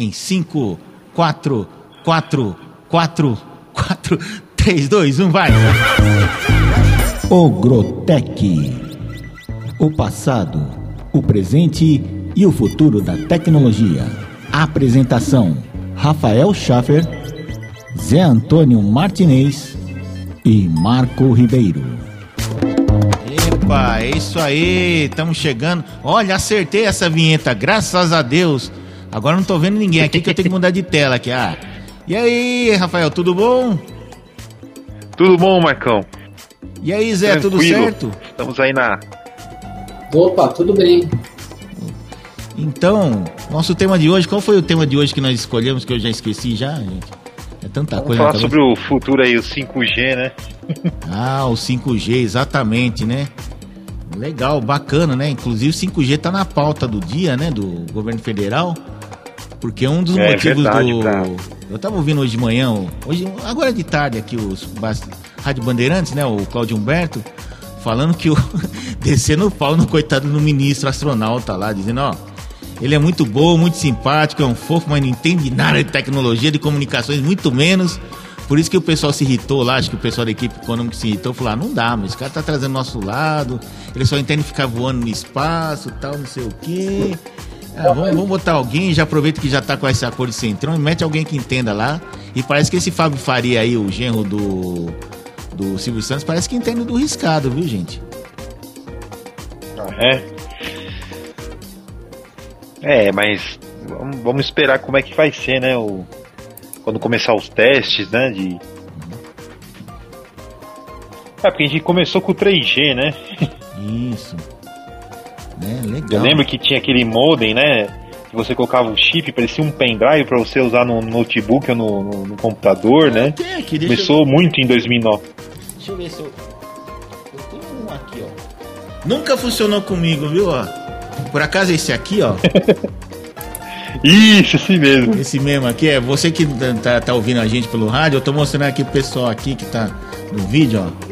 em 5, 4, 4, 4, 4, 3, 2, 1, vai! Ogrotec. O passado, o presente e o futuro da tecnologia. Apresentação: Rafael Schaffer, Zé Antônio Martinez e Marco Ribeiro. Epa, é isso aí, estamos chegando. Olha, acertei essa vinheta, graças a Deus. Agora não tô vendo ninguém aqui que eu tenho que mudar de tela aqui. Ah. E aí, Rafael, tudo bom? Tudo bom, Marcão? E aí, Zé, Tranquilo. tudo certo? Estamos aí na. Opa, tudo bem. Então, nosso tema de hoje, qual foi o tema de hoje que nós escolhemos que eu já esqueci já, gente? É tanta Vamos coisa. falar na sobre o futuro aí, o 5G, né? Ah, o 5G, exatamente, né? Legal, bacana, né? Inclusive o 5G tá na pauta do dia, né? Do governo federal. Porque um dos É motivos verdade, do. pra- Eu tava ouvindo hoje de manhã, o- hoje, agora de tarde aqui, os Rádio Bandeirantes, né? O Cláudio Humberto, falando que o. descendo o pau no coitado do ministro astronauta lá, dizendo, ó. Ele é muito bom, muito simpático, é um fofo, mas não entende nada de tecnologia, de comunicações, muito menos. Por isso que o pessoal se irritou lá, acho que o pessoal da equipe econômica se irritou, falou, ah, não dá, mas esse cara tá trazendo nosso lado, ele só entende ficar voando no espaço, tal, não sei o quê. Ah, vamos, vamos botar alguém, já aproveita que já tá com esse acordo de centrão e mete alguém que entenda lá. E parece que esse Fábio Faria aí, o genro do, do Silvio Santos, parece que entende do riscado, viu, gente? É. É, mas vamos, vamos esperar como é que vai ser, né? O, quando começar os testes, né? De... É, porque a gente começou com o 3G, né? Isso. Né, legal. Eu lembro que tinha aquele modem, né? Que você colocava o chip, parecia um pendrive pra você usar no notebook ou no, no- no computador, né? Tem aqui, deixa eu- Começou muito em 2009. Deixa eu ver se eu. Eu tenho um aqui, ó. Nunca funcionou comigo, viu, ó? Por acaso esse aqui, ó. Isso, assim mesmo. Esse mesmo aqui é você que tá, tá ouvindo a gente pelo rádio. Eu tô mostrando aqui pro pessoal aqui que tá no vídeo, ó.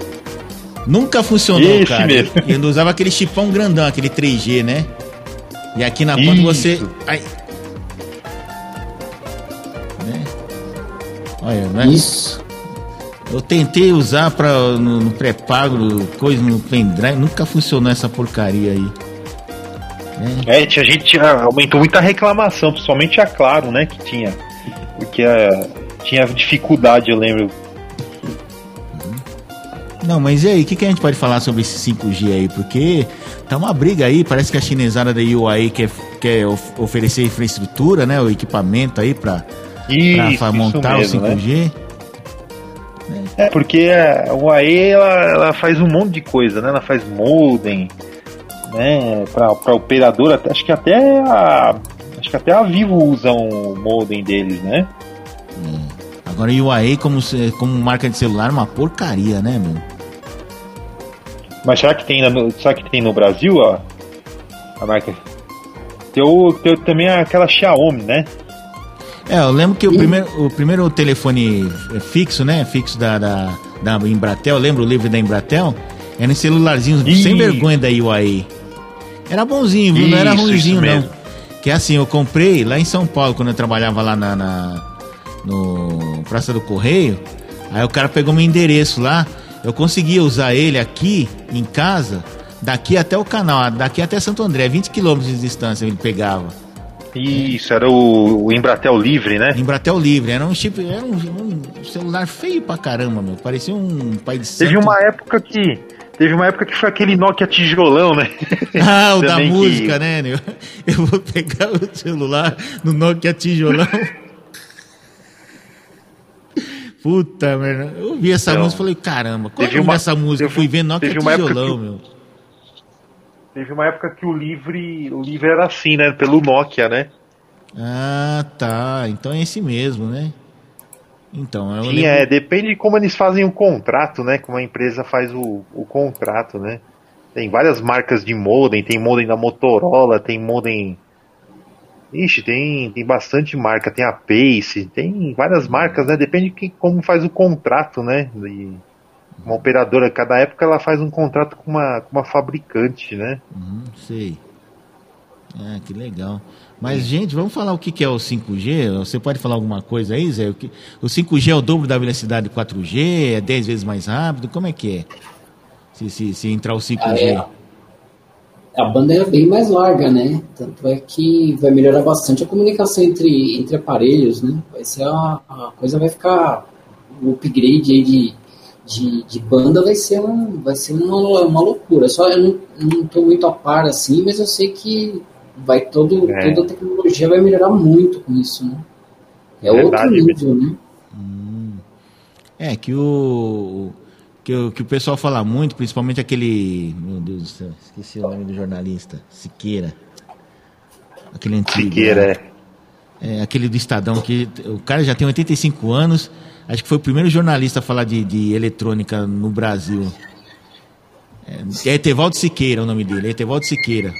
Nunca funcionou, Esse cara. mesmo. E ainda usava aquele chipão grandão, aquele 3G, né? E aqui na ponta você. Ai. Né? Olha, né? Isso. Eu tentei usar pra, no, no pré-pago, coisa no pendrive, nunca funcionou essa porcaria aí. É, tinha gente aumentou muita reclamação, principalmente a Claro, né? Que tinha. Porque a, tinha dificuldade, eu lembro. Não, mas e aí, o que, que a gente pode falar sobre esse 5G aí? Porque tá uma briga aí, parece que a chinesada da UAE quer, quer of- oferecer infraestrutura, né? O equipamento aí isso montar mesmo, o né? 5G. É, porque a UAE ela, ela faz um monte de coisa, né? Ela faz modem, né? Pra, pra operadora, acho que até a. Acho que até a Vivo usa um modem deles, né? Agora a UAE como, como marca de celular é uma porcaria, né, meu? Mas será que tem, no, será que tem no Brasil ó, a marca? Tem, o, tem também aquela Xiaomi, né? É, eu lembro que o primeiro, o primeiro telefone fixo, né? Fixo da, da, da Embratel, lembra o livro da Embratel? Era em celularzinhos Ih. sem vergonha da UAE. Era bonzinho, viu? não era Isso, ruimzinho, isso não. Que é assim, eu comprei lá em São Paulo, quando eu trabalhava lá na, na- no Praça do Correio. Aí o cara pegou meu endereço lá. Eu conseguia usar ele aqui em casa, daqui até o canal, daqui até Santo André, 20 quilômetros de distância ele pegava. Isso, era o, o Embratel Livre, né? Embratel livre, era um chip, era um, um celular feio pra caramba, meu. Parecia um pai de santo. Teve uma época que. Teve uma época que foi aquele Nokia tijolão, né? Ah, o da Também que- música, né? meu? Eu vou pegar o celular no Nokia tijolão. Puta merda. Eu ouvi essa Então, música e falei, caramba, qual é uma- dessa música? Eu teve- fui ver uma época tijolão, que- meu. Teve uma época que o Livre. O Livre era assim, né? Pelo Nokia, né? Ah, tá. Então é esse mesmo, né? Então, eu Sim, lembro- é, depende de como eles fazem o contrato, né? Como a empresa faz o, o contrato, né? Tem várias marcas de modem, tem modem da Motorola, tem modem. Ixi, tem, tem bastante marca, tem a Pace, tem várias marcas, né? Depende de que, como faz o contrato, né? De uma operadora, cada época ela faz um contrato com uma, com uma fabricante, né? Uhum, sei. Ah, que legal. Mas, gente, vamos falar o que que é o 5G? Você pode falar alguma coisa aí, Zé? O, que- o 5G é o dobro da velocidade do 4G? É 10 vezes mais rápido? Como é que é? Se, se, se entrar o 5G. Ah, é. A banda é bem mais larga, né? Tanto é que vai melhorar bastante a comunicação entre, entre aparelhos, né? Vai ser a, a coisa vai ficar. O upgrade aí de, de, de banda vai ser, um, vai ser uma, uma loucura. Só eu não, não tô muito a par assim, mas eu sei que vai todo, É. toda a tecnologia vai melhorar muito com isso, né? É outro Verdade nível, né? É, que o. Que o, que o pessoal fala muito, principalmente aquele. Meu Deus do céu, esqueci o nome do jornalista. Siqueira. Aquele antigo. Siqueira, né? é. É, aquele do Estadão, que o cara já tem 85 anos, acho que foi o primeiro jornalista a falar de, de eletrônica no Brasil. É, é Etevaldo Siqueira o nome dele, é Etevaldo Siqueira.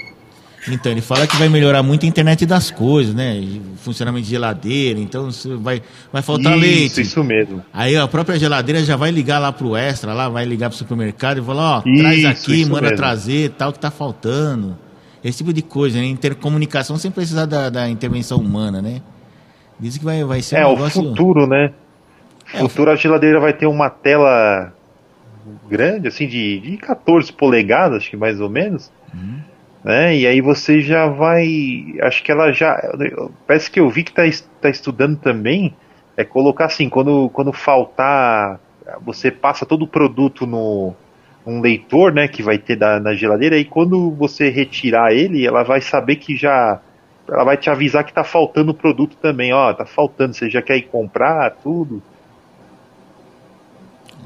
Então, ele fala que vai melhorar muito a internet das coisas, né? Funcionamento de geladeira, então vai, vai faltar isso, leite. isso mesmo. Aí a própria geladeira já vai ligar lá pro extra, lá vai ligar pro supermercado e falar, ó, traz Isso, aqui, manda mesmo. trazer, tal que tá faltando. Esse tipo de coisa, né? Intercomunicação sem precisar da, da intervenção humana, né? Diz que vai, vai ser É, um o negócio. futuro, né? É, o futuro a geladeira vai ter uma tela grande, assim, de, de 14 polegadas, acho que mais ou menos. Uhum. Né? E aí você já vai. Acho que ela já. Parece que eu vi que tá, tá estudando também. É colocar assim, quando, quando faltar. Você passa todo o produto no um leitor, né, que vai ter da, na geladeira, e quando você retirar ele, ela vai saber que já. Ela vai te avisar que tá faltando o produto também, ó, tá faltando, você já quer ir comprar, tudo.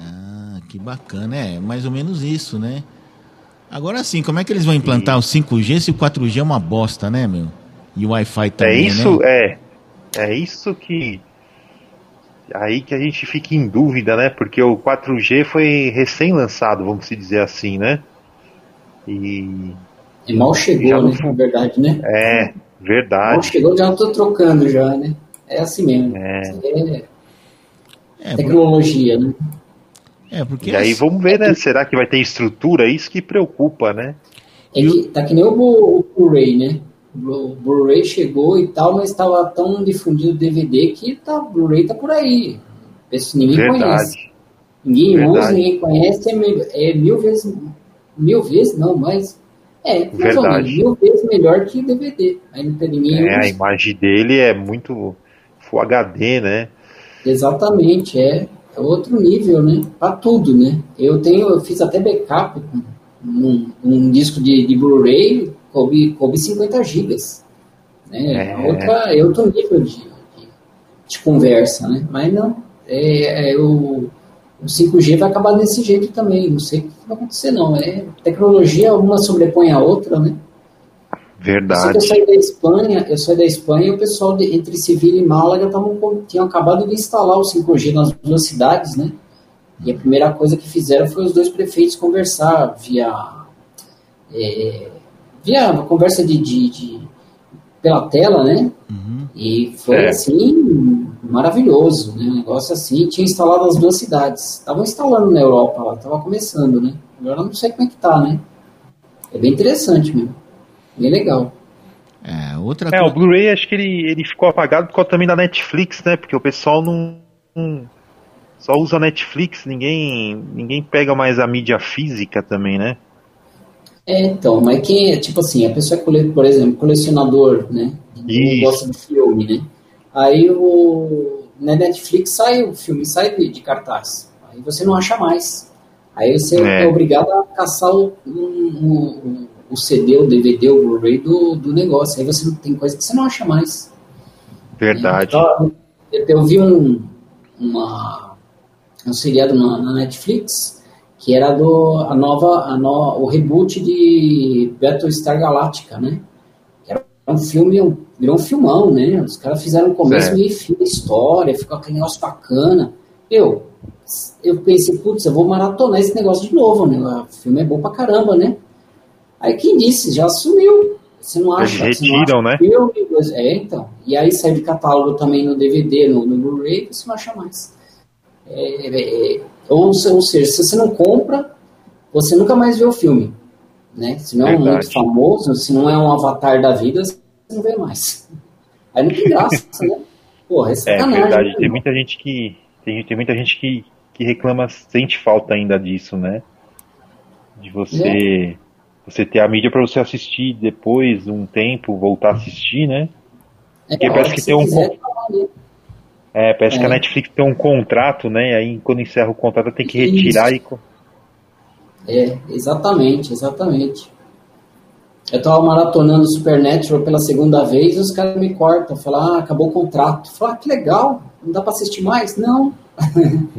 Ah, que bacana, é mais ou menos isso, né? Agora sim, como é que eles vão implantar o 5G se o 4G é uma bosta, né, meu? E o Wi-Fi também, é isso, né? é. É isso que. Aí que a gente fica em dúvida, né? Porque o 4G foi recém-lançado, vamos se dizer assim, né? E. E mal chegou, Já né? Na verdade, né? É, Mal verdade. chegou, já tô trocando já, né? É assim mesmo. É. É É, tecnologia, né? É, porque E aí vamos ver, né? Será que vai ter estrutura? Isso que preocupa, né? É que tá que nem o Blu- o Blu-ray, né? O Blu-ray chegou e tal, mas estava tão difundido o DVD que tá, o Blu-ray tá por aí. Esse ninguém conhece. Verdade. Ninguém usa, Verdade. ninguém conhece, é mil, é mil vezes. Mil vezes, não, mas. É, mais ou Verdade. menos, mil vezes melhor que DVD. Aí não tem ninguém É, a usa. imagem dele é muito Full HD, né? Exatamente, é, é outro nível, né? Para tudo, né? Eu tenho, eu fiz até backup com um, um disco de, de Blu-ray, coube, coube 50 gigas. Né? É. Outra, é outro nível de, de, de conversa, né? Mas não, é, é o, o 5G vai acabar desse jeito também. Não sei o que vai acontecer, não. É tecnologia, uma sobrepõe a outra, né? Verdade. eu saí da Espanha, eu saí da Espanha e o pessoal de- entre Sevilha e Málaga tavam, tinham acabado de instalar o 5G nas duas cidades, né? E a primeira coisa que fizeram foi os dois prefeitos conversar via é, via uma conversa de, de- de- pela tela, né? Uhum. E foi É. assim maravilhoso, né? Um negócio assim, tinha instalado nas duas cidades. Estavam instalando na Europa lá, tava começando, né? Agora eu não sei como é que tá, né? É bem interessante mesmo. Bem legal. É, outra É, o coisa. Blu-ray acho que ele, ele ficou apagado por causa também da Netflix, né? Porque o pessoal não, não- só usa Netflix, ninguém ninguém pega mais a mídia física também, né? É, então, mas quem é, tipo assim, a pessoa é, por exemplo, colecionador, né? Isso. gosta de filme, né? Aí o. Na Netflix sai o filme, sai de, de cartaz. Aí você não acha mais. Aí você é, É. obrigado a caçar o, o, o, o CD, o DVD, o Blu-ray do, do negócio. Aí você tem coisa que você não acha mais. Verdade. Então, eu, eu vi um, uma, um seriado na, na Netflix que era do a nova, a no, o reboot de Battlestar Galactica, né? Era um filme, um, virou um filmão, né? Os caras fizeram começo, Certo. meio e fim da história, ficou aquele negócio bacana. Eu, eu pensei, putz, eu vou maratonar esse negócio de novo, né? O filme é bom pra caramba, né? Aí quem disse, já sumiu. Você não acha? Eles retiram, né? filme, É, então. E aí sai de catálogo também no DVD, no, no Blu-ray, você não acha mais. É, é, é, ou, ou seja, se você não compra, você nunca mais vê o filme. Né? Se não é um Verdade. muito famoso, se não é um avatar da vida, você não vê mais. Aí não tem graça, né? Porra, é É verdade, né, tem muita gente que. Tem, tem muita gente que, que reclama, sente falta ainda disso, né? De você. Você ter a mídia pra você assistir depois, um tempo, voltar a assistir, né? É, porque parece que tem um quiser. É, parece que É. a Netflix tem um contrato, né? Aí quando encerra o contrato tem que Isso. retirar e. co- É, exatamente, exatamente. Eu tava maratonando Supernatural pela segunda vez e os caras me cortam, falam, ah, acabou o contrato. Falo, ah, que legal, não dá pra assistir mais? Não.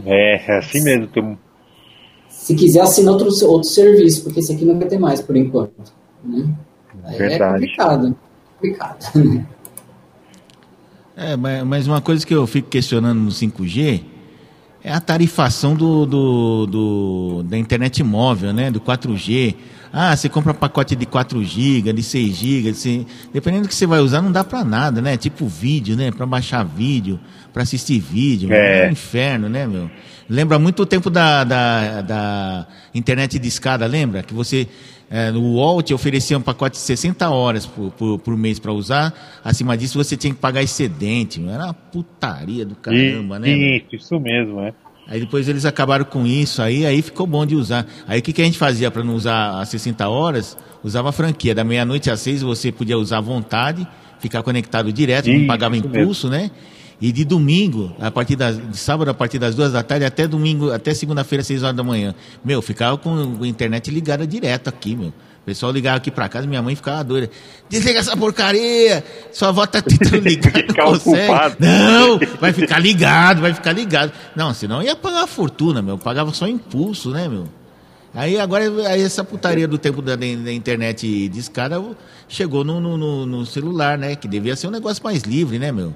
É, é assim mesmo. Tem um- Se quiser, assina outro, outro serviço, porque esse aqui não vai ter mais por enquanto. Né? É Verdade. complicado. Complicado. É, mas, mas uma coisa que eu fico questionando no 5G é a tarifação do, do, do- da internet móvel, né? Do 4G. Ah, você compra pacote de 4 GB, de 6 GB, de 6 dependendo do que você vai usar, não dá pra nada, né? Tipo vídeo, né? Pra baixar vídeo, pra assistir vídeo. É. É um inferno, né, meu? Lembra muito o tempo da, da, da internet de escada, lembra? Que você, é, no UOL, te oferecia um pacote de 60 horas por, por, por mês pra usar. Acima disso, você tinha que pagar excedente. meu. Era uma putaria do caramba, né? meu? Isso, isso mesmo, é. Aí depois eles acabaram com isso, aí, aí ficou bom de usar. Aí o que, que a gente fazia para não usar as 60 horas? Usava a franquia. Da meia-noite às seis você podia usar à vontade, ficar conectado direto, não pagava impulso, né? E de domingo, a partir das, de sábado, a partir das duas da tarde, até domingo, até segunda-feira, seis horas da manhã. Meu, ficava com a internet ligada direto aqui, meu. O pessoal ligava aqui pra casa, minha mãe ficava doida. Desliga essa porcaria! Sua avó tá tentando ligar, não consegue. Não, vai ficar ligado, vai ficar ligado. Não, senão ia pagar uma fortuna, meu. Pagava só impulso, né, meu? Aí agora aí essa putaria do tempo da, da internet de escada chegou no, no, no- no celular, né? Que devia ser um negócio mais livre, né, meu?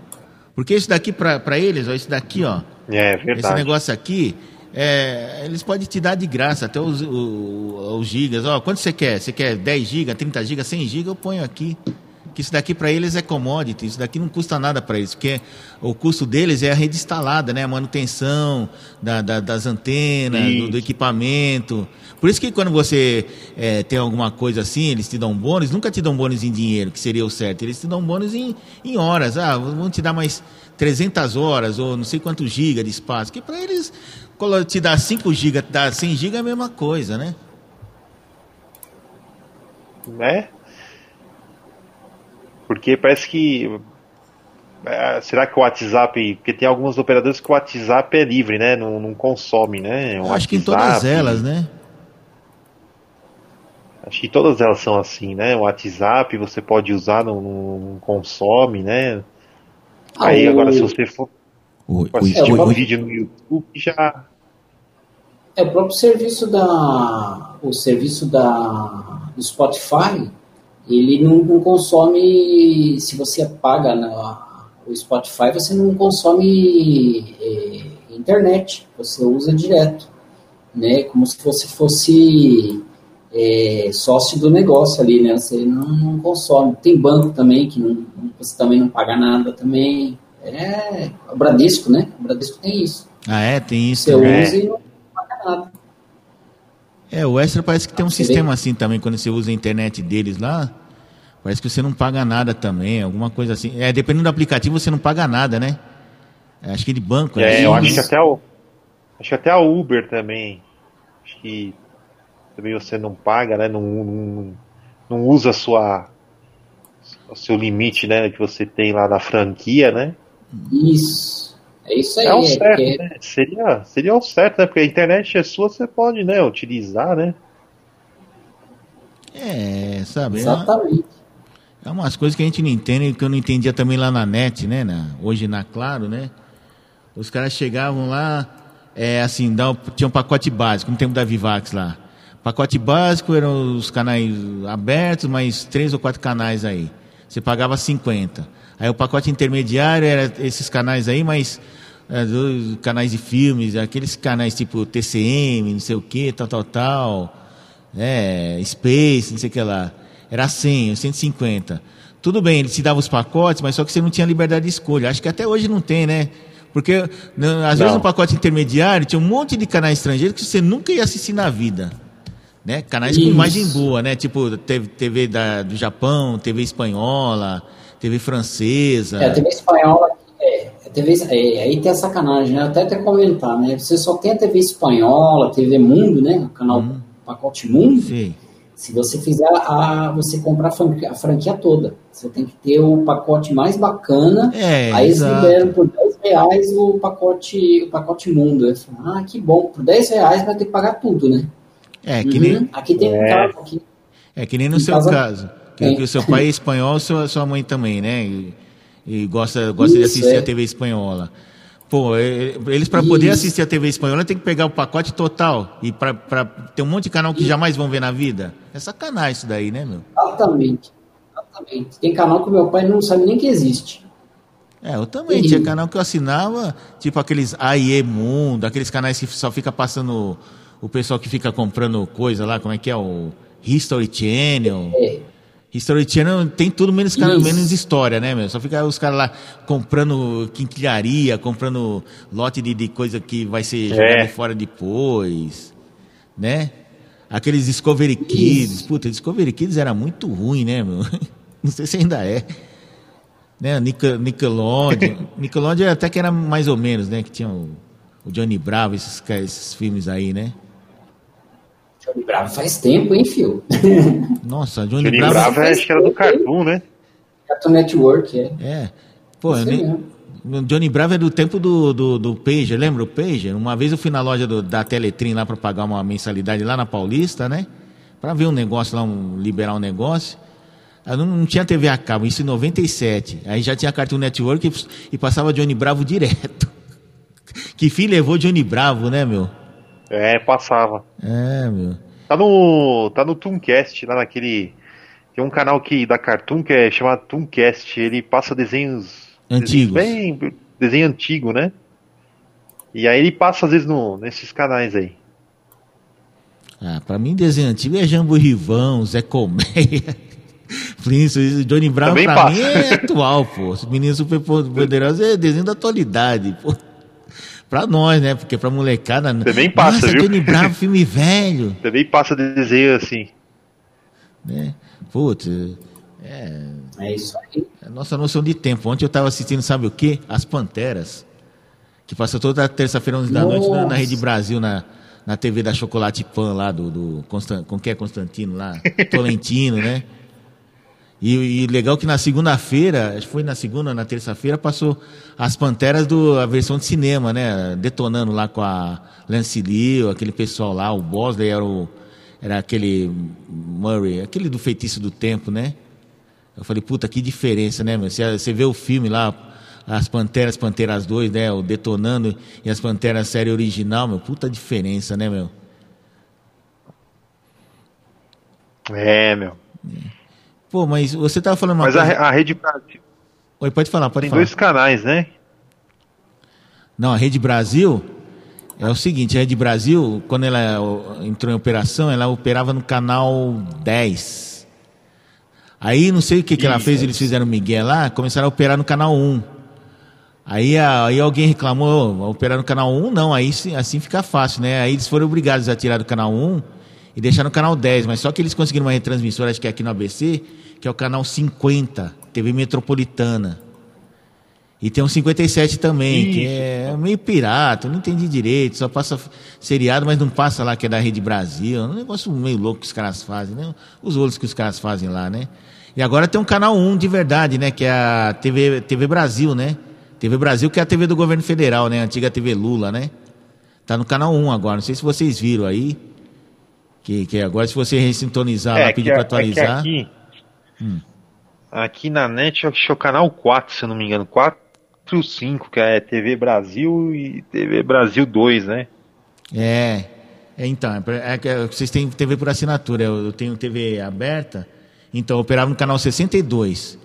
Porque isso daqui pra, pra eles, ó, isso daqui, ó. É Esse verdade. negócio aqui, é, eles podem te dar de graça, até os, o- os gigas. Ó, quanto você quer? Você quer 10 gigas, 30 gigas, 100 gigas? Eu ponho aqui. Que isso daqui para eles é commodity, isso daqui não custa nada para eles, porque o custo deles é a rede instalada, né? A manutenção da, da- das antenas, do, do equipamento. Por isso que quando você é, tem alguma coisa assim, eles te dão bônus, nunca te dão bônus em dinheiro, que seria o certo. Eles te dão bônus em, em horas. Ah, vão te dar mais 300 horas, ou não sei quantos gigas de espaço. Que para eles, te dá 5 gigas, dá 100 gigas é a mesma coisa, né? né? Porque parece que. é, será que o WhatsApp. Porque tem alguns operadores que o WhatsApp é livre, né? Não, não consome, né? O Eu acho que em todas WhatsApp- elas, né? Acho que todas elas são assim, né? O WhatsApp você pode usar, não, não- não consome, né? Ah, Aí o- agora se você for O, o, assistir o- um o- vídeo no YouTube já. É, o próprio serviço da. O serviço da, do Spotify, ele não, não consome. Se você paga na, o Spotify, você não consome é, internet, você usa direto. Né? Como se você fosse é, sócio do negócio ali, né? Você não, não consome. Tem banco também que não, você também não paga nada também. É o Bradesco, né? O Bradesco tem isso. Ah, é, tem isso. Você usa e não paga nada. É, o Extra parece que tem um Você sistema assim também, quando você usa a internet deles lá, parece que você não paga nada também, alguma coisa assim. É, dependendo do aplicativo, você não paga nada, né? É, Acho que de banco, né? É, eu acho que até o. Acho que até a Uber também. Acho que também você não paga, né? Não, não, não usa a sua, o seu limite, né? Que você tem lá na franquia, né? Isso. É isso aí. É o é certo, porque- né? Seria, seria o certo, né? Porque a internet é sua, você pode, né? Utilizar, né? É, sabe? É, Exatamente. é umas coisas que a gente não entende, que eu não entendia também lá na net, né? Na- hoje na Claro, né? Os caras chegavam lá, é, assim, dá, tinha um pacote básico, no tempo da Vivax lá. Pacote básico eram os canais abertos, mais três ou quatro canais aí. Você pagava 50. Aí o pacote intermediário era esses canais aí, mais é, canais de filmes, aqueles canais tipo TCM, não sei o que, tal, tal, tal. É, Space, não sei o que lá. Era 100, 150. Tudo bem, ele te dava os pacotes, mas só que você não tinha liberdade de escolha. Acho que até hoje não tem, né? Porque não, às vezes Não. no pacote intermediário tinha um monte de canais estrangeiros que você nunca ia assistir na vida. Né? Canais com Isso. imagem boa, né? Tipo TV, TV da, do Japão, TV espanhola, TV francesa. É, a TV espanhola, é, a TV, é, aí tem a sacanagem, né? Até até comentar, né? Você só tem a TV espanhola, TV Mundo, né? O canal Hum. Pacote Mundo. Sim. Se você fizer a. Você comprar a franquia, a franquia toda. Você tem que ter o pacote mais bacana. É, aí eles exato. liberam por 10 reais o pacote, o pacote mundo. Eu falo, ah, que bom, por 10 reais vai ter que pagar tudo, né? É, que Uhum. nem, Aqui tem um É. caso aqui. é que nem no Em seu casa- caso. Que, É. o seu pai é espanhol, sua, sua mãe também, né? E, e gosta, gosta de Isso, assistir é. a TV espanhola. Pô, é, eles para poder assistir a TV espanhola tem que pegar o pacote total. E para ter um monte de canal que jamais vão ver na vida. É sacanagem isso daí, né, meu? Exatamente. Exatamente. Tem canal que meu pai não sabe nem que existe. É, eu também. Tinha canal que eu assinava, tipo aqueles AIE Mundo, aqueles canais que só fica passando o pessoal que fica comprando coisa lá, como é que é? O History Channel. É. History Channel tem tudo menos, cara, Isso. menos história, né, meu? Só fica os caras lá comprando quinquilharia, comprando lote de, de coisa que vai ser jogada É. fora depois, né? Aqueles Discovery Kids. Puta, Discovery Kids era muito ruim, né, meu? Não sei se ainda é. Né, Nickel- Nickelodeon. Nickelodeon até que era mais ou menos, né? Que tinha o, o Johnny Bravo, esses, esses filmes aí, né? Johnny Bravo faz tempo, hein, fio? Nossa, Johnny, Johnny Bravo. Bravo é, acho que era do Cartoon, né? Cartoon Network, é. É. Pô, eu nem, mesmo. Johnny Bravo é do tempo do, do, do Pager, lembra o Pager? Uma vez eu fui na loja do- da Teletrim lá para pagar uma mensalidade lá na Paulista, né? Para ver um negócio lá, um, liberar um negócio. Eu não, não tinha TV a cabo, isso em 97. Aí já tinha Cartoon Network e, e passava Johnny Bravo direto. Que fim levou Johnny Bravo, né, meu? É, passava. É, meu. Tá no, tá no Tooncast, lá naquele... Tem um canal que, da Cartoon que é chamado Tooncast. Ele passa desenhos... Antigos. Desenhos bem... Desenho antigo, né? E aí ele passa às vezes no, nesses canais aí. Ah, pra mim desenho antigo é Jambo Rivão, Zé Colmeia, Flintstones, Johnny Brown Também pra passa. mim é atual, pô. Os meninos super poderosos é desenho da atualidade, pô. Pra nós, né? Porque pra molecada. Também passa, Nossa, viu? Johnny Brown, filme velho, Também passa desenho assim. né? Putz, é. É isso aí. É a nossa noção de tempo. Ontem eu tava assistindo, sabe o quê? As Panteras. Que passa toda terça-feira, 11 da noite, na, na. Rede Brasil, na, na TV da Chocolate Pan lá, do, do Constan, com que é Constantino lá? Tolentino, né? E, e legal que na segunda-feira, acho que foi na segunda ou na terça-feira, passou as Panteras do a versão de cinema, né? Detonando lá com a Lance Lee, aquele pessoal lá, o Bosley era o era aquele Murray, aquele do Feitiço do Tempo, né? Eu falei, puta, que diferença, né, meu? Você, você vê o filme lá, as Panteras, Panteras 2, né? O Detonando e as Panteras série original, meu, puta diferença, né, meu? É, meu. Pô, mas você tava falando uma Mas a, coisa... a Rede Brasil Oi, pode falar, pode tem falar. dois canais, né? Não, a Rede Brasil é o seguinte, a Rede Brasil, quando ela entrou em operação, ela operava no canal 10. Aí não sei o que, que ela fez, eles fizeram Miguel lá, começaram a operar no canal 1. Aí, a- aí alguém reclamou, "Ô, operar no canal 1 não, aí sim- assim fica fácil, né? Aí eles foram obrigados a tirar do canal 1 e deixar no canal 10, mas só que eles conseguiram uma retransmissora, acho que é aqui no ABC, que é o canal 50, TV Metropolitana. E tem um 57 também, que Isso. é meio pirata, não entendi direito, só passa seriado, mas não passa lá, que é da Rede Brasil. É um negócio meio louco que os caras fazem, né? Os olhos que os caras fazem lá, né? E agora tem um canal 1 de verdade, né? Que é a TV, TV Brasil, né? TV Brasil, que é a TV do governo federal, né? A antiga TV Lula, né? Tá no canal 1 agora, não sei se vocês viram aí. Que, que agora, se você ressintonizar lá, pedir a- pra atualizar. É aqui, Hum. aqui na net, acho que é o canal 4, se eu não me engano. 4 e 5, que é TV Brasil e TV Brasil 2, né? É, é, então, é, é vocês têm TV por assinatura, eu, eu tenho TV aberta, então eu operava no canal 62.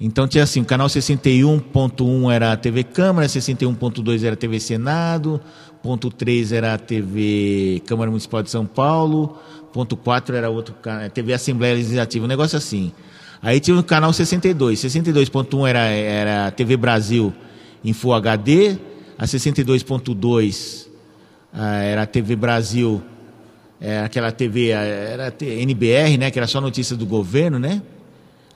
Então tinha assim, o canal 61.1 era a TV Câmara, 61.2 era a TV Senado, ponto 3 era a TV Câmara Municipal de São Paulo, ponto 4 era outro ca- TV Assembleia Legislativa, um negócio assim. Aí tinha o canal 62, 62.1 era, era a TV Brasil em Full HD, a 62.2 ah, era a TV Brasil, é, aquela TV, ah, era a T- NBR, né, que era só notícias do governo, né?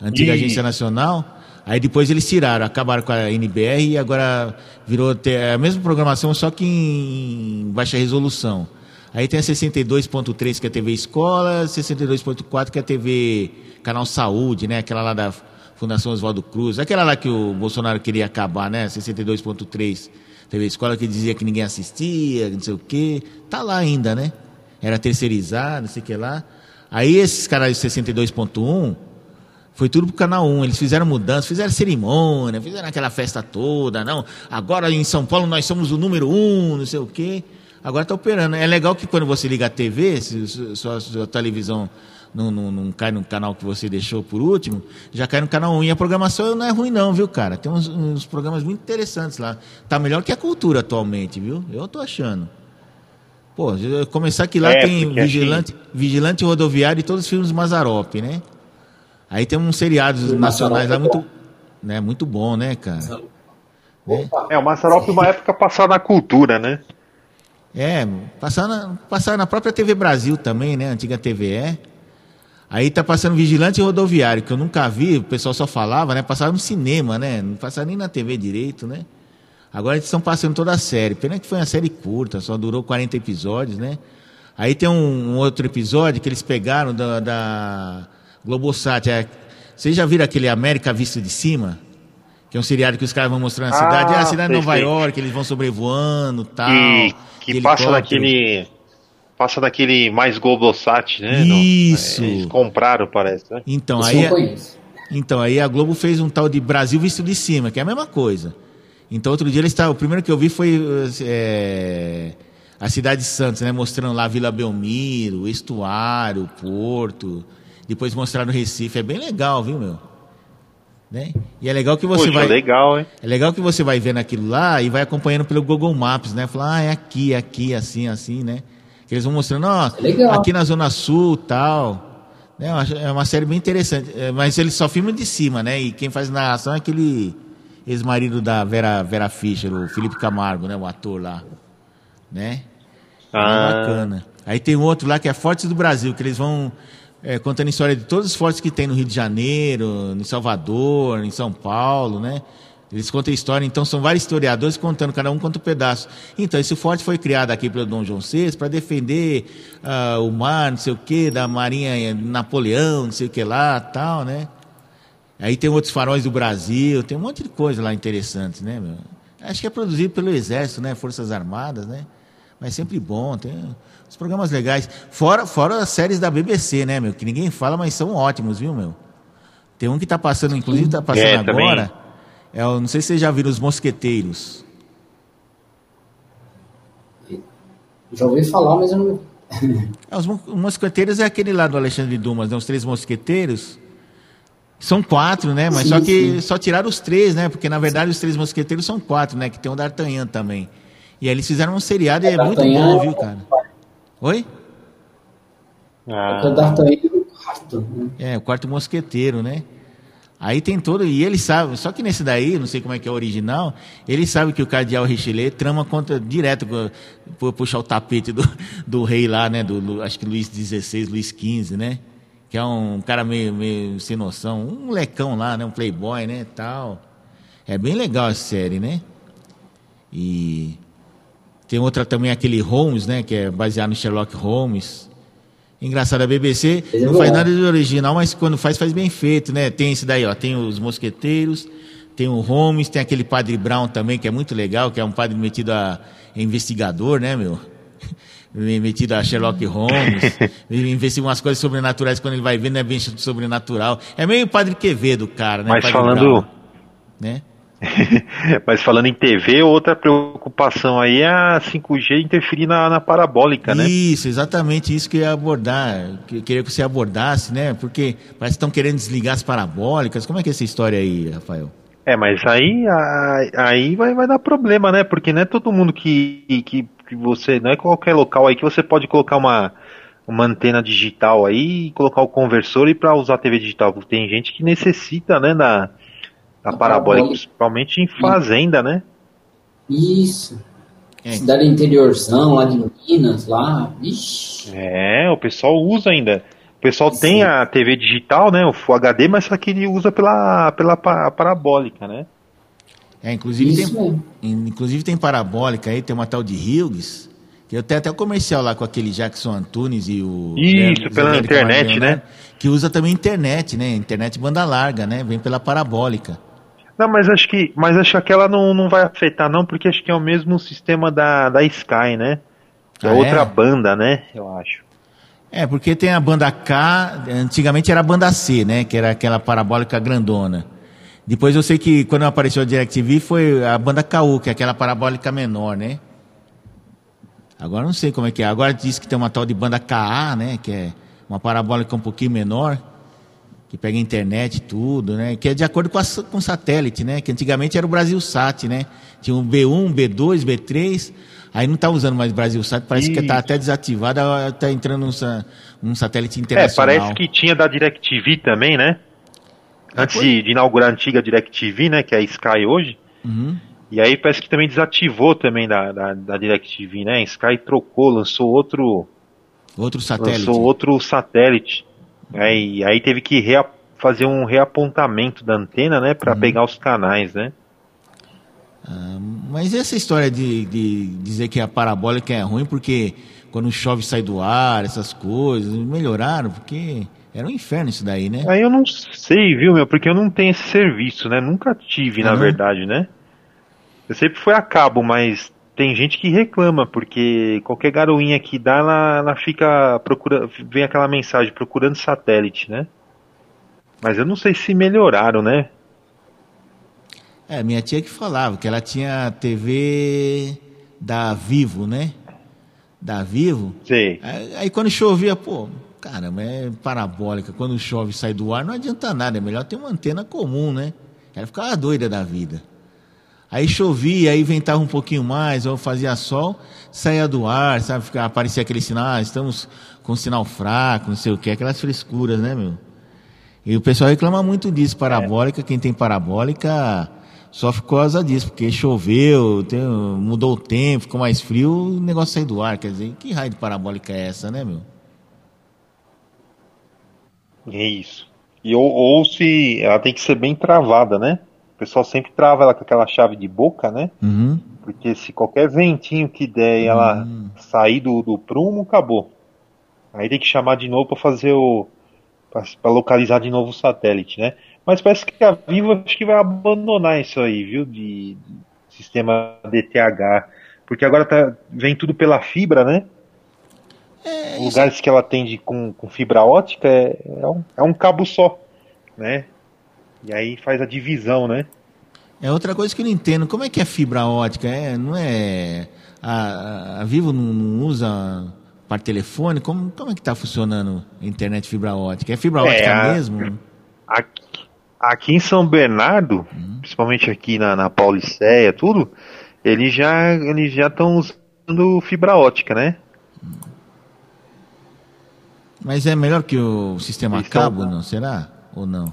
Antiga Isso. Agência Nacional. Aí depois eles tiraram, acabaram com a NBR e agora virou a mesma programação, só que em baixa resolução. Aí tem a 62.3 que é a TV Escola, 62.4 que é a TV Canal Saúde, né? Aquela lá da Fundação Oswaldo Cruz, aquela lá que o Bolsonaro queria acabar, né? 62.3 TV Escola que dizia que ninguém assistia, não sei o quê. Tá lá ainda, né? Era terceirizado, não sei o que lá. Aí esses canais de 62.1 foi tudo pro canal 1. Eles fizeram mudança, fizeram cerimônia, fizeram aquela festa toda, não. Agora em São Paulo nós somos o número 1, não sei o quê. Agora está operando. É legal que quando você liga a TV, se sua, sua televisão não, não, não, cai no canal que você deixou por último, já cai no canal 1. E a programação não é ruim não, viu, cara? Tem uns, uns programas muito interessantes lá. Tá melhor que a cultura atualmente, viu? Eu tô achando. Pô, começar que lá é, tem Vigilante, assim... Vigilante Rodoviário e todos os filmes do Mazarop, né? Aí tem uns seriados nacionais lá muito, né, muito bom, né, cara? É, o Mazarop uma época passada na cultura, né? É, passando, passando na própria TV Brasil também, né? Antiga TVE. Aí tá passando Vigilante Rodoviário, que eu nunca vi, o pessoal só falava, né? Passava no cinema, né? Não passava nem na TV direito, né? Agora eles estão passando toda a série. Pena que foi uma série curta, só durou 40 episódios, né? Aí tem um, um outro episódio que eles pegaram da, da Globosat. É, vocês já viram aquele América Visto de Cima? Que é um seriado que os caras vão mostrando a cidade. Ah, é a cidade de Nova York, eles vão sobrevoando tal. E que passa daquele. Passa daquele mais Globosat, né? Isso. No, eles compraram, parece, né? Então, aí. A, então, aí a Globo fez um tal de Brasil visto de cima, que é a mesma coisa. Então, outro dia eles estavam. O primeiro que eu vi foi é, a cidade de Santos, né? Mostrando lá Vila Belmiro, Estuário, Porto. Depois mostraram Recife. É bem legal, viu, meu? Né? E é legal que você Poxa, vai. legal, hein? É legal que você vai vendo aquilo lá e vai acompanhando pelo Google Maps, né? Falar, ah, é aqui, é aqui, assim, assim, né? Que eles vão mostrando, ó, é aqui na Zona Sul tal. Né? É uma série bem interessante. É, mas eles só filmam de cima, né? E quem faz narração é aquele ex-marido da Vera, Vera Fischer, o Felipe Camargo, né? O ator lá. Né? É ah. É bacana. Aí tem outro lá que é Fortes do Brasil, que eles vão é, contando a história de todos os fortes que tem no Rio de Janeiro, em Salvador, em São Paulo, né? Eles contam a história, então são vários historiadores contando, cada um conta um pedaço. Então, esse forte foi criado aqui pelo Dom João VI para defender uh, o mar, não sei o quê, da marinha Napoleão, não sei o que lá, tal, né? Aí tem outros faróis do Brasil, tem um monte de coisa lá interessante, né, meu? Acho que é produzido pelo Exército, né? Forças Armadas, né? Mas sempre bom, tem os programas legais. Fora, fora as séries da BBC, né, meu? Que ninguém fala, mas são ótimos, viu, meu? Tem um que está passando, inclusive está passando é, agora. É, não sei se vocês já viram Os Mosqueteiros. Já ouvi falar, mas eu não. é, os Mosqueteiros é aquele lá do Alexandre Dumas, né? Os Três Mosqueteiros. São quatro, né? Mas sim, só que sim. só tiraram os três, né? Porque na verdade os Três Mosqueteiros são quatro, né? Que tem o D'Artagnan também. E aí eles fizeram um seriado e é muito bom, viu, cara? Oi? Ah. O D'Artagnan o quarto. Né? É, o quarto mosqueteiro, né? Aí tem todo. E ele sabe, só que nesse daí, não sei como é que é o original, ele sabe que o cardeal Richelieu trama contra direto por puxar o tapete do, do rei lá, né? Do, do, acho que Luís XVI, Luís XV, né? Que é um cara meio, meio sem noção, um lecão lá, né? Um playboy, né? Tal. É bem legal essa série, né? E tem outra também, aquele Holmes, né? Que é baseado no Sherlock Holmes. Engraçado, a BBC é não faz nada de original, mas quando faz, faz bem feito, né? Tem esse daí, ó. Tem os Mosqueteiros, tem o Holmes, tem aquele Padre Brown também, que é muito legal, que é um padre metido a investigador, né, meu? metido a Sherlock Holmes, investiga umas coisas sobrenaturais quando ele vai ver, não é bem sobrenatural. É meio Padre Quevedo, cara, né? Mas padre falando, Brown, né? Mas falando em TV, outra preocupação aí é a 5G interferir na, na parabólica, né? Isso, exatamente isso que eu ia abordar, que eu queria que você abordasse, né? Porque parece que estão querendo desligar as parabólicas. Como é que é essa história aí, Rafael? É, mas aí, aí vai, vai dar problema, né? Porque não é todo mundo que, que, que você. Não é qualquer local aí que você pode colocar uma, uma antena digital aí, colocar o conversor e para usar a TV digital. Tem gente que necessita, né, da a parabólica, principalmente em fazenda, né? Isso. É. Cidade interiorzão, lá de Minas, lá. Ixi. É, o pessoal usa ainda. pessoal tem a TV digital, né? O Full HD, mas só que ele usa pela, pela pa- parabólica, né? É, inclusive Isso tem, inclusive tem parabólica aí, tem uma tal de Hughes, que eu tenho até o comercial lá com aquele Jackson Antunes e o. Isso, Zé- pela Zé internet, Maranhão, né? Que usa também internet, né? Internet banda larga, né? Vem pela parabólica. Não, mas acho que, mas acho que aquela não, não vai afetar não, porque acho que é o mesmo sistema da, da Sky, né? É Ah, outra é? banda, né? Eu acho. É, porque tem a banda K, antigamente era a banda C, né? Que era aquela parabólica grandona. Depois eu sei que quando apareceu a DirecTV foi a banda KU, que é aquela parabólica menor, né? Agora não sei como é que é. Agora diz que tem uma tal de banda KA, né? Que é uma parabólica um pouquinho menor, que pega internet e tudo, né? Que é de acordo com, a, com o satélite, né? Que antigamente era o Brasilsat, né? Tinha um B1, B2, B3. Aí não está usando mais Brasilsat, parece que está Isso. até desativado, está entrando um, um satélite É, internacional. parece que tinha da DirecTV também, né? Antes de, de inaugurar a antiga DirecTV, né? Que é a Sky hoje. Uhum. E aí parece que também desativou também da, da, da DirecTV, né? A Sky trocou, lançou outro, Outro satélite. lançou outro satélite. É, e aí teve que rea- fazer um reapontamento da antena, né? Uhum. Pra pegar os canais, né? Ah, mas essa história de, de dizer que a parabólica é ruim porque quando chove sai do ar, essas coisas, melhoraram, porque era um inferno isso daí, né? Aí eu não sei, viu, meu? Porque eu não tenho esse serviço, né? Nunca tive, Ah, na verdade, né? Eu sempre fui a cabo, mas tem gente que reclama, porque qualquer garoinha que dá, ela, ela fica procurando, vem aquela mensagem procurando satélite, né? Mas eu não sei se melhoraram, né? É, minha tia que falava que ela tinha TV da Vivo, né? Da Vivo. Sei. Aí, aí quando chovia, pô, caramba, é parabólica. Quando chove e sai do ar, não adianta nada. É melhor ter uma antena comum, né? Ela ficava doida da vida. Aí chovia, aí ventava um pouquinho mais, ou fazia sol, saía do ar, sabe? Aparecia aquele sinal, ah, estamos com sinal fraco, não sei o que, aquelas frescuras, né, meu? E o pessoal reclama muito disso, parabólica, quem tem parabólica sofre por causa disso, porque choveu, tem- mudou o tempo, ficou mais frio, o negócio sai do ar, quer dizer, que raio de parabólica é essa, né, meu? É isso. E ou, ou se ela tem que ser bem travada, né? O pessoal sempre trava ela com aquela chave de boca, né? Uhum. Porque se qualquer ventinho que der e ela sair do, do prumo, acabou. Aí tem que chamar de novo para fazer o. para localizar de novo o satélite, né? Mas parece que a Vivo acho que vai abandonar isso aí, viu? De, de sistema DTH. Porque agora tá, vem tudo pela fibra, né? É, Os isso, lugares que ela atende com, com fibra ótica é, é, um, é um cabo só, né? E aí faz a divisão, né? é outra coisa que eu não entendo, como é que é fibra ótica? É, não é... A, a Vivo não, não usa par telefone? Como, como é que está funcionando a internet fibra ótica? É fibra É, ótica a- mesmo? Aqui, aqui em São Bernardo, principalmente aqui na, na Pauliceia, tudo, eles já eles já estão usando fibra ótica, né? Mas é melhor que o sistema a Eles cabo, não? Será? Ou não?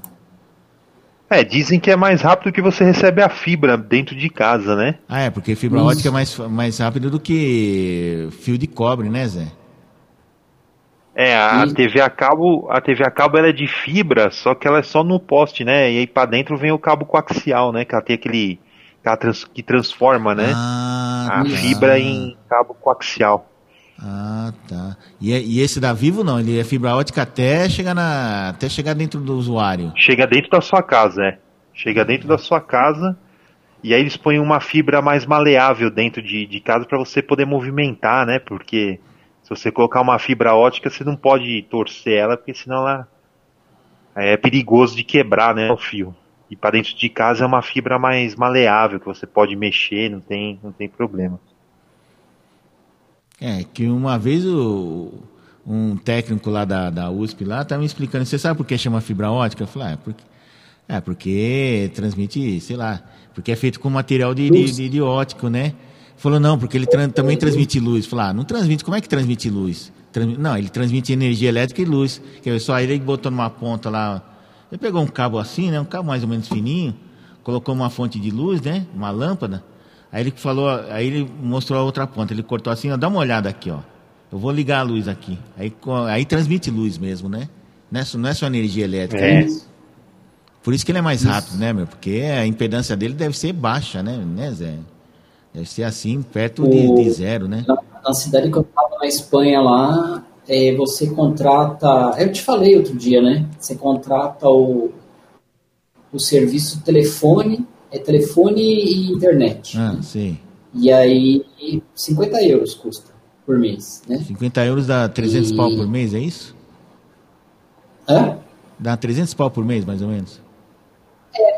É, dizem que é mais rápido que você recebe a fibra dentro de casa, né? Ah, é, porque fibra Isso. ótica é mais, mais rápido do que fio de cobre, né, Zé? É, a E- TV a cabo, a TV a cabo ela é de fibra, só que ela é só no poste, né? E aí pra dentro vem o cabo coaxial, né? Que ela tem aquele que, ela trans- que transforma, né? Ah, a tá. fibra em cabo coaxial. Ah, tá. E, é- e esse da Vivo não, ele é fibra ótica até chegar, na, até chegar dentro do usuário. Chega dentro da sua casa, é. Chega dentro da sua casa e aí eles põem uma fibra mais maleável dentro de, de casa para você poder movimentar, né? Porque se você colocar uma fibra ótica, você não pode torcer ela, porque senão ela aí é perigoso de quebrar, né, o fio. E para dentro de casa é uma fibra mais maleável que você pode mexer, não tem, não tem problema. É, que uma vez o, um técnico lá da, da USP lá estava me explicando, você sabe por que chama fibra ótica? Eu falei, ah, é porque, é porque transmite, sei lá, porque é feito com material de, de, de, de ótico, né? Falou, não, porque ele tran- também transmite luz. Falei, ah, não transmite, como é que transmite luz? Transmi- não, ele transmite energia elétrica e luz. Que é só aí ele botou numa ponta lá, ele pegou um cabo assim, né, um cabo mais ou menos fininho, colocou uma fonte de luz, né, uma lâmpada, Aí ele falou, aí ele mostrou a outra ponta. Ele cortou assim, ó, dá uma olhada aqui, ó. Eu vou ligar a luz aqui. Aí, aí transmite luz mesmo, né? Não é, só- não é só energia elétrica. É. né? Por isso que ele é mais rápido, né, meu? Porque a impedância dele deve ser baixa, né, né Zé? Deve ser assim, perto de, O- de zero, né? Na, na cidade que eu estava na Espanha lá, é, você contrata. Eu te falei outro dia, né? Você contrata o, o serviço telefone, é telefone e internet. Ah, sim. E aí, 50 euros custa por mês, né? 50 euros dá 300 E- pau por mês, é isso? Hã? Dá 300 pau por mês, mais ou menos.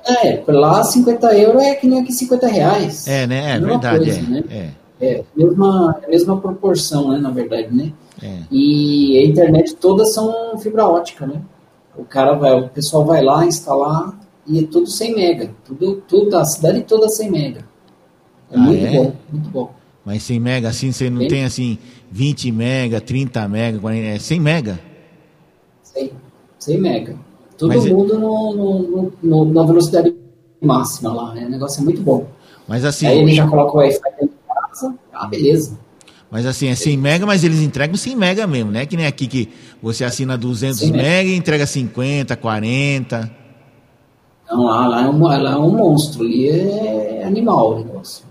É, por lá 50 euros é que nem aqui 50 reais. É, né? É Mesma verdade, coisa, é. né? É, É, mesma, mesma proporção, né, na verdade, né? é. E a internet todas são fibra ótica, né? O cara vai, o pessoal vai lá instalar e é tudo 100 mega, tudo, tudo a cidade toda 100 mega. É Ah, muito é? bom, muito bom. Mas 100 mega, assim, você não Bem- tem, assim, 20 mega, 30 mega, 40, é 100 mega. 100, 100 mega. Todo Mas é- mundo no, no- no- na velocidade máxima lá, né? O negócio é muito bom. Mas assim, Aí ele já coloca o Wi-Fi dentro de casa, ah, beleza. mas assim, é 100 mega, mas eles entregam 100 mega mesmo, né? Que nem aqui que você assina 200 100 mega. mega e entrega 50, 40. Então lá, lá, é um, lá é um monstro, ali é animal o negócio.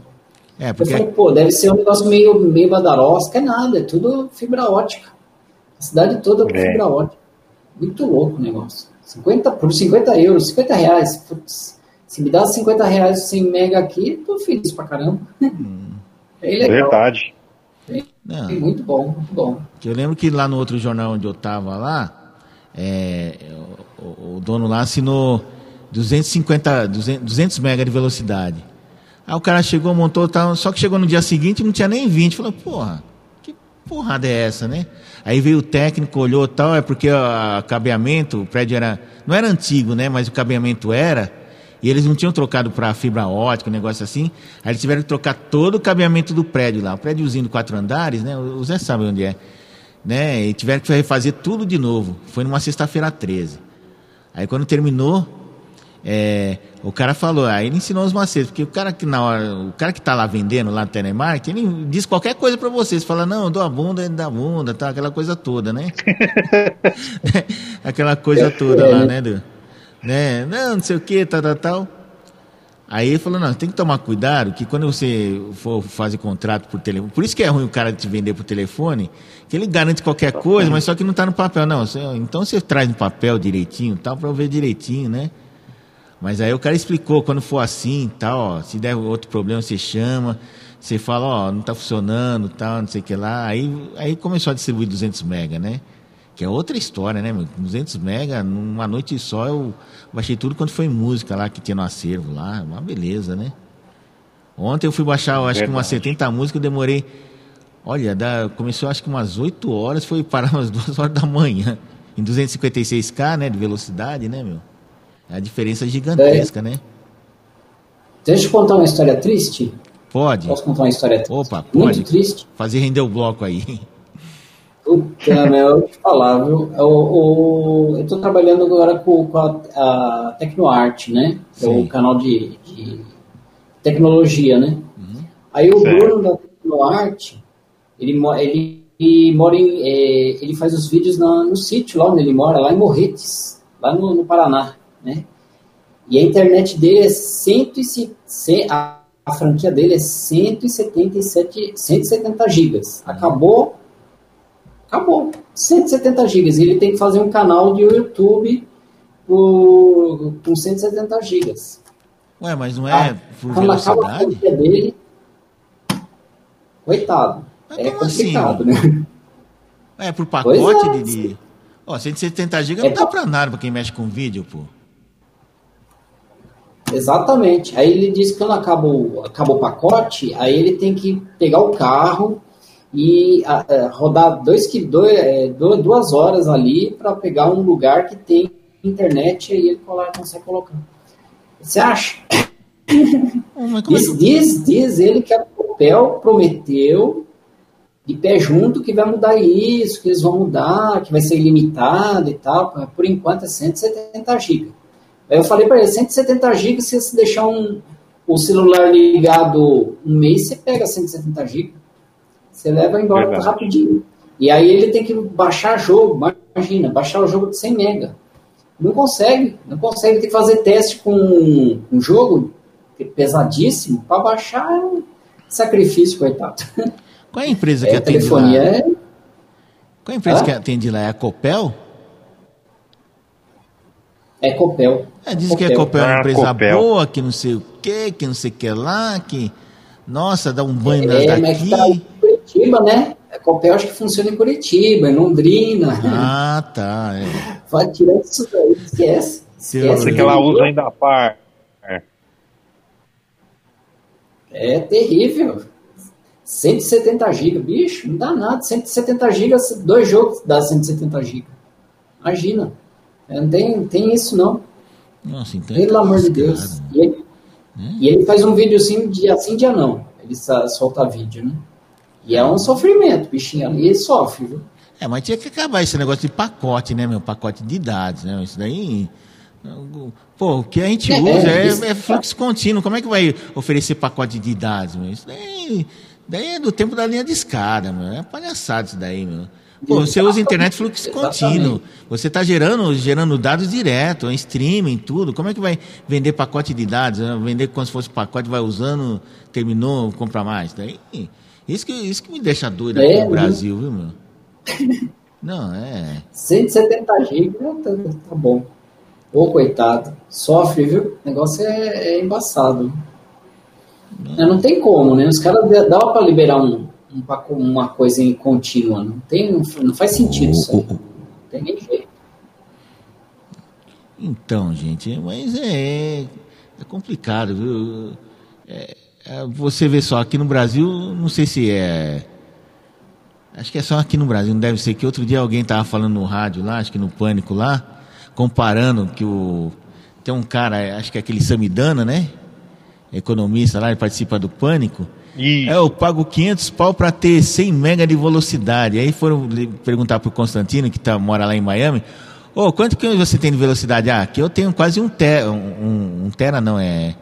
É, Eu porque falei, pô, deve ser um negócio meio, meio badarosca, é nada, é tudo fibra ótica. A cidade toda com É. fibra ótica. Muito louco o negócio. 50, por 50 euros, 50 reais. Putz, se me dá 50 reais 100 mega aqui, tô feliz pra caramba. É legal. Verdade. não, É muito bom, muito bom. eu lembro que lá no outro jornal onde eu tava lá, é, o, o- o dono lá assinou 250, 200, 200 mega de velocidade. Aí o cara chegou, montou, tal, só que chegou no dia seguinte e não tinha nem 20. Falou, porra, que porrada é essa, né? Aí veio o técnico, olhou tal, é porque o cabeamento, o prédio era. Não era antigo, né? Mas o cabeamento era. E eles não tinham trocado para fibra ótica, um negócio assim. Aí eles tiveram que trocar todo o cabeamento do prédio lá. O prédiozinho de quatro andares, né? O Zé sabe onde é. Né? E tiveram que refazer tudo de novo. Foi numa sexta-feira 13. Aí quando terminou, é, o cara falou, aí ele ensinou os macetes, porque o cara que na hora, o cara que tá lá vendendo lá no telemarketing, ele diz qualquer coisa para você, você fala, não, eu dou a bunda, ele dá a bunda, tá, aquela coisa toda, né? aquela coisa toda lá, né, do, né? Não, não sei o que, tal, tal, tal. Aí ele falou, não, tem que tomar cuidado, que quando você for fazer contrato por telefone, por isso que é ruim o cara te vender por telefone, que ele garante qualquer coisa, mas só que não tá no papel, não. Então você traz no papel direitinho, tal, para eu ver direitinho, né? Mas aí o cara explicou, quando for assim, tal, ó, se der outro problema, você chama, você fala, ó, não tá funcionando, tal, não sei o que lá. Aí, aí começou a distribuir 200 mega, né? Que é outra história, né, meu? 200 mega, numa noite só eu baixei tudo quanto foi música lá que tinha no acervo lá, uma beleza, né? Ontem eu fui baixar, eu acho que umas Verdade. 70 músicas, eu demorei, olha, da, começou acho que umas 8 horas, foi parar umas 2 horas da manhã, em 256k, né, de velocidade, né, meu? É a diferença gigantesca, né? Deixa eu contar uma história triste. Pode. Posso contar uma história triste? Opa, Muito pode. triste. Fazer render o bloco aí. Puta, meu, eu vou te falar, viu? Eu, eu, eu tô trabalhando agora com, com a, a Tecnoarte, né? Que é o canal de, de tecnologia, né? Uhum. Aí o Certo. Bruno da Tecnoarte, ele, ele, ele mora em. eh, ele faz os vídeos na- no sítio lá onde ele mora, lá em Morretes, lá no, no Paraná, né? E a internet dele é 150, a, a franquia dele é 177, 170 gigas. Acabou, acabou. 170 gigas. Ele tem que fazer um canal de YouTube por, com 170 gigas. Ué, mas não é Ah, por Quando acaba a velocidade? franquia dele, coitado. Mas É assim? complicado, né? É por pacote é, de. de... Ó, 170 GB É não dá pra nada pra quem mexe com vídeo, pô. Exatamente. Aí ele diz que quando acaba o, acaba o pacote, aí ele tem que pegar o carro e a- a, rodar dois, que- dois, é, du- duas horas ali para pegar um lugar que tem internet e aí ele colar- consegue colocar. Você acha? É Diz, diz, diz ele que a Copel prometeu de pé junto que vai mudar isso, que eles vão mudar, que vai ser ilimitado e tal. Por enquanto é 170 GB. Aí eu falei para ele, 170 GB, se você deixar um, o celular ligado um mês, você pega 170 GB. Você leva embora Verdade. rapidinho. E aí ele tem que baixar jogo, imagina, baixar o jogo de 100 mega. Não consegue, não consegue. Tem que fazer teste com um jogo pesadíssimo para baixar é um sacrifício, coitado. Qual é a empresa que é, atende telefonia lá? É... Qual é a empresa ah? que atende lá? É a Copel? É Copel. É, diz que a Copel é uma ah, empresa Copel. boa, que não sei o que, que não sei o que lá, que. Nossa, dá um banho é, daqui. Mas tá em Curitiba, né? A Copel acho que funciona em Curitiba, em Londrina. Ah, tá. É. Tirar isso daí, esquece. esquece que ela usa ainda a par. É. é terrível. 170 GB, bicho, não dá nada. 170 GB, dois jogos dá 170 GB. Imagina. É, não tem, tem isso não. Nossa, então Pelo amor de Deus. E ele, é? e ele, faz um vídeo assim, dia sim, dia não. Ele solta vídeo, né? E é um sofrimento, bichinho ali sofre, viu? É, mas tinha que acabar esse negócio de pacote, né, meu? Pacote de dados, né? Isso daí. Pô, o que a gente é, usa é, é, é, fluxo contínuo. Como é que vai oferecer pacote de dados, meu? Isso daí, daí é do tempo da linha de escada, meu. É palhaçada isso daí, meu. Pô, você usa internet fluxo contínuo. Você está gerando, gerando dados direto, em streaming, tudo. Como é que vai vender pacote de dados? Vender como se fosse pacote, vai usando, terminou, compra mais. Daí, isso que, isso que me deixa doido aqui é, no Brasil, viu, meu? Não, é. 170 GB, tá, tá bom. Ô, coitado. Sofre, viu? O negócio é, é embaçado. Não. não tem como, né? Os caras dá para liberar um, um, uma coisa em contínua. Não, tem, não faz sentido isso aí. Não tem nem jeito. Então, gente, mas é, é complicado, viu? É, é, você vê só, aqui no Brasil, não sei se é. Acho que é só aqui no Brasil, não deve ser que outro dia alguém estava falando no rádio lá, acho que no Pânico lá, comparando que o. Tem um cara, acho que é aquele Samidana, né? Economista lá, ele participa do Pânico. Isso. É, eu pago 500 pau para ter 100 mega de velocidade. Aí foram perguntar pro Constantino, que tá, mora lá em Miami, oh, quanto que você tem de velocidade? Ah, aqui eu tenho quase um tera, um, um tera não, é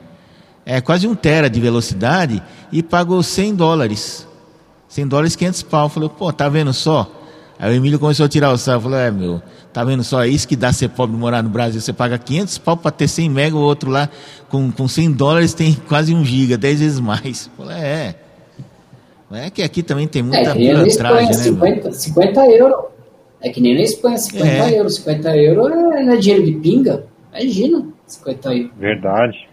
é, quase um tera de velocidade e pagou 100 dólares. 100 dólares, 500 pau. Falei, pô, tá vendo só? Aí o Emílio começou a tirar o sal. Falou, é, meu, tá vendo só? É isso que dá ser pobre morar no Brasil. Você paga 500 pau para ter 100 mega, o outro lá com, com 100 dólares tem quase 1 giga, 10 vezes mais. Falei, é. É que aqui também tem muita é, pilantragem, né? 50, 50 euros. É que nem na Espanha, 50 é. euros. 50 euros é, é dinheiro de pinga. Imagina, 50 euros. Verdade.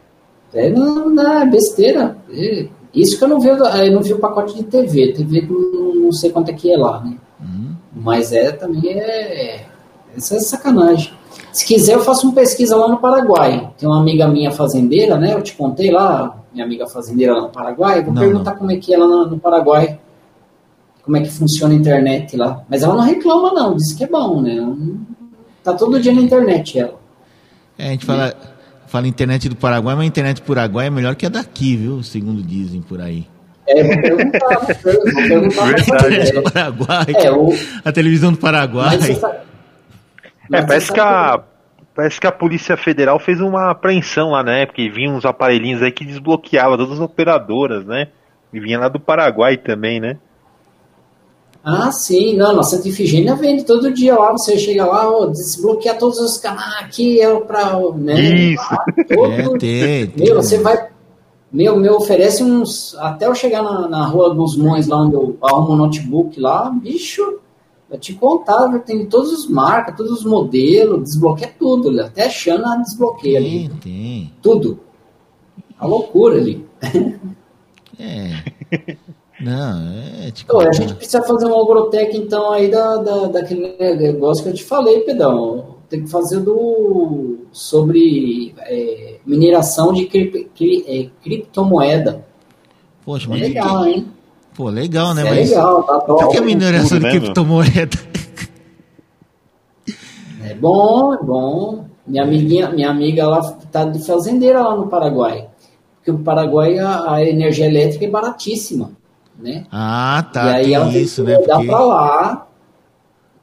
É, não, não, é besteira. É, isso que eu não vi, eu não vi o pacote de TV. TV não, não sei quanto é que é lá, né? Mas é também é, é. Essa é sacanagem. Se quiser, eu faço uma pesquisa lá no Paraguai. Tem uma amiga minha fazendeira, né? Eu te contei lá, minha amiga fazendeira lá no Paraguai. Vou não, perguntar não. como é que é lá no, no, Paraguai. Como é que funciona a internet lá. Mas ela não reclama, não. Diz que é bom, né? Tá todo dia na internet ela. É, a gente fala. Fala internet do Paraguai, mas a internet do Paraguai é melhor que a daqui, viu? Segundo dizem por aí. É, vou perguntar, vou perguntar Verdade. Do Paraguai, é, o... a televisão do Paraguai. É, parece que a parece que a Polícia Federal fez uma apreensão lá, né? Porque vinham uns aparelhinhos aí que desbloqueava todas as operadoras, né? E vinha lá do Paraguai também, né? Ah, sim, não, nossa Santa Ifigênia vende todo dia lá, você chega lá, ó, desbloqueia todos os canais aqui, é pra, né? Isso. Lá, todo, é, tem, meu, você vai, meu, me oferece uns, até eu chegar na, na Rua dos Mões, lá onde eu arrumo um notebook lá, bicho, eu te contar, já tem todos os marcas, todos os modelos, desbloqueia tudo, até a Xana desbloqueia tem, ali. Tem. Tudo. A loucura ali. É. Não, é tipo. a gente precisa fazer um agrotec, então, aí da, da, daquele negócio que eu te falei, Pedão. Tem que fazer do. sobre é, mineração de cri, cri, é, criptomoeda. Poxa, mas. É legal, que... hein? Pô, legal, né? É mas... legal, tá top. O que é mineração de né, criptomoeda? É bom, é bom. Minha, amiguinha, minha amiga lá tá de fazendeira lá no Paraguai. Porque o Paraguai a, a energia elétrica é baratíssima né? Ah, tá. E aí ela tem isso, que né? Porque... para lá,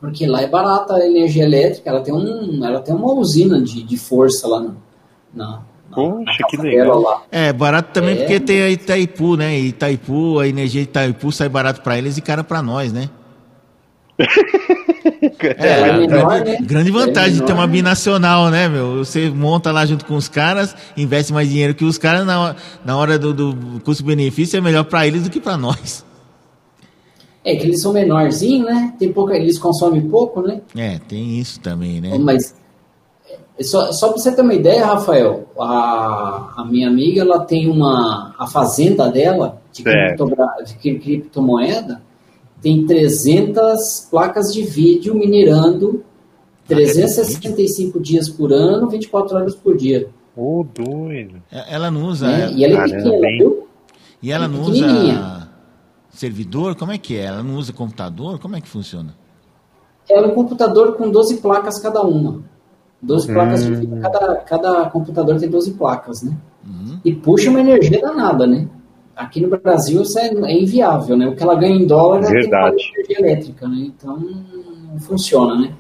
porque lá é barata a energia elétrica, ela tem, um, ela tem uma usina de, de força lá no, na, Poxa, que legal. Lá. É, barato também é. porque tem a Itaipu, né? Itaipu, a energia de Itaipu sai barato para eles e cara para nós, né? É, é a menor, grande, né? grande vantagem É de ter menor, uma binacional, né, meu? Você monta lá junto com os caras, investe mais dinheiro que os caras, na, hora- na hora do, do custo-benefício é melhor pra eles do que pra nós. É que eles são menorzinhos, né? Tem pouca, eles consomem pouco, né? É, tem isso também, né? Mas é, só, só para você ter uma ideia, Rafael, a, a minha amiga ela tem uma a fazenda dela de, criptogra- de cri- criptomoeda tem 300 placas de vídeo minerando Placas de 365 dias por ano, 24 horas por dia. Ô, doido. É, Ela não usa. né? E ela é Caramba, pequena, viu? E ela é não pequenininha. usa servidor? Como é que é? Ela não usa computador? Como é que funciona? Ela é um computador com 12 placas cada uma. 12 placas de vídeo, cada, cada computador tem 12 placas, né? Uhum. E puxa uma energia danada, né? Aqui no Brasil isso é, é inviável, né? O que ela ganha em dólar Verdade. energia elétrica, né? Então não funciona, né?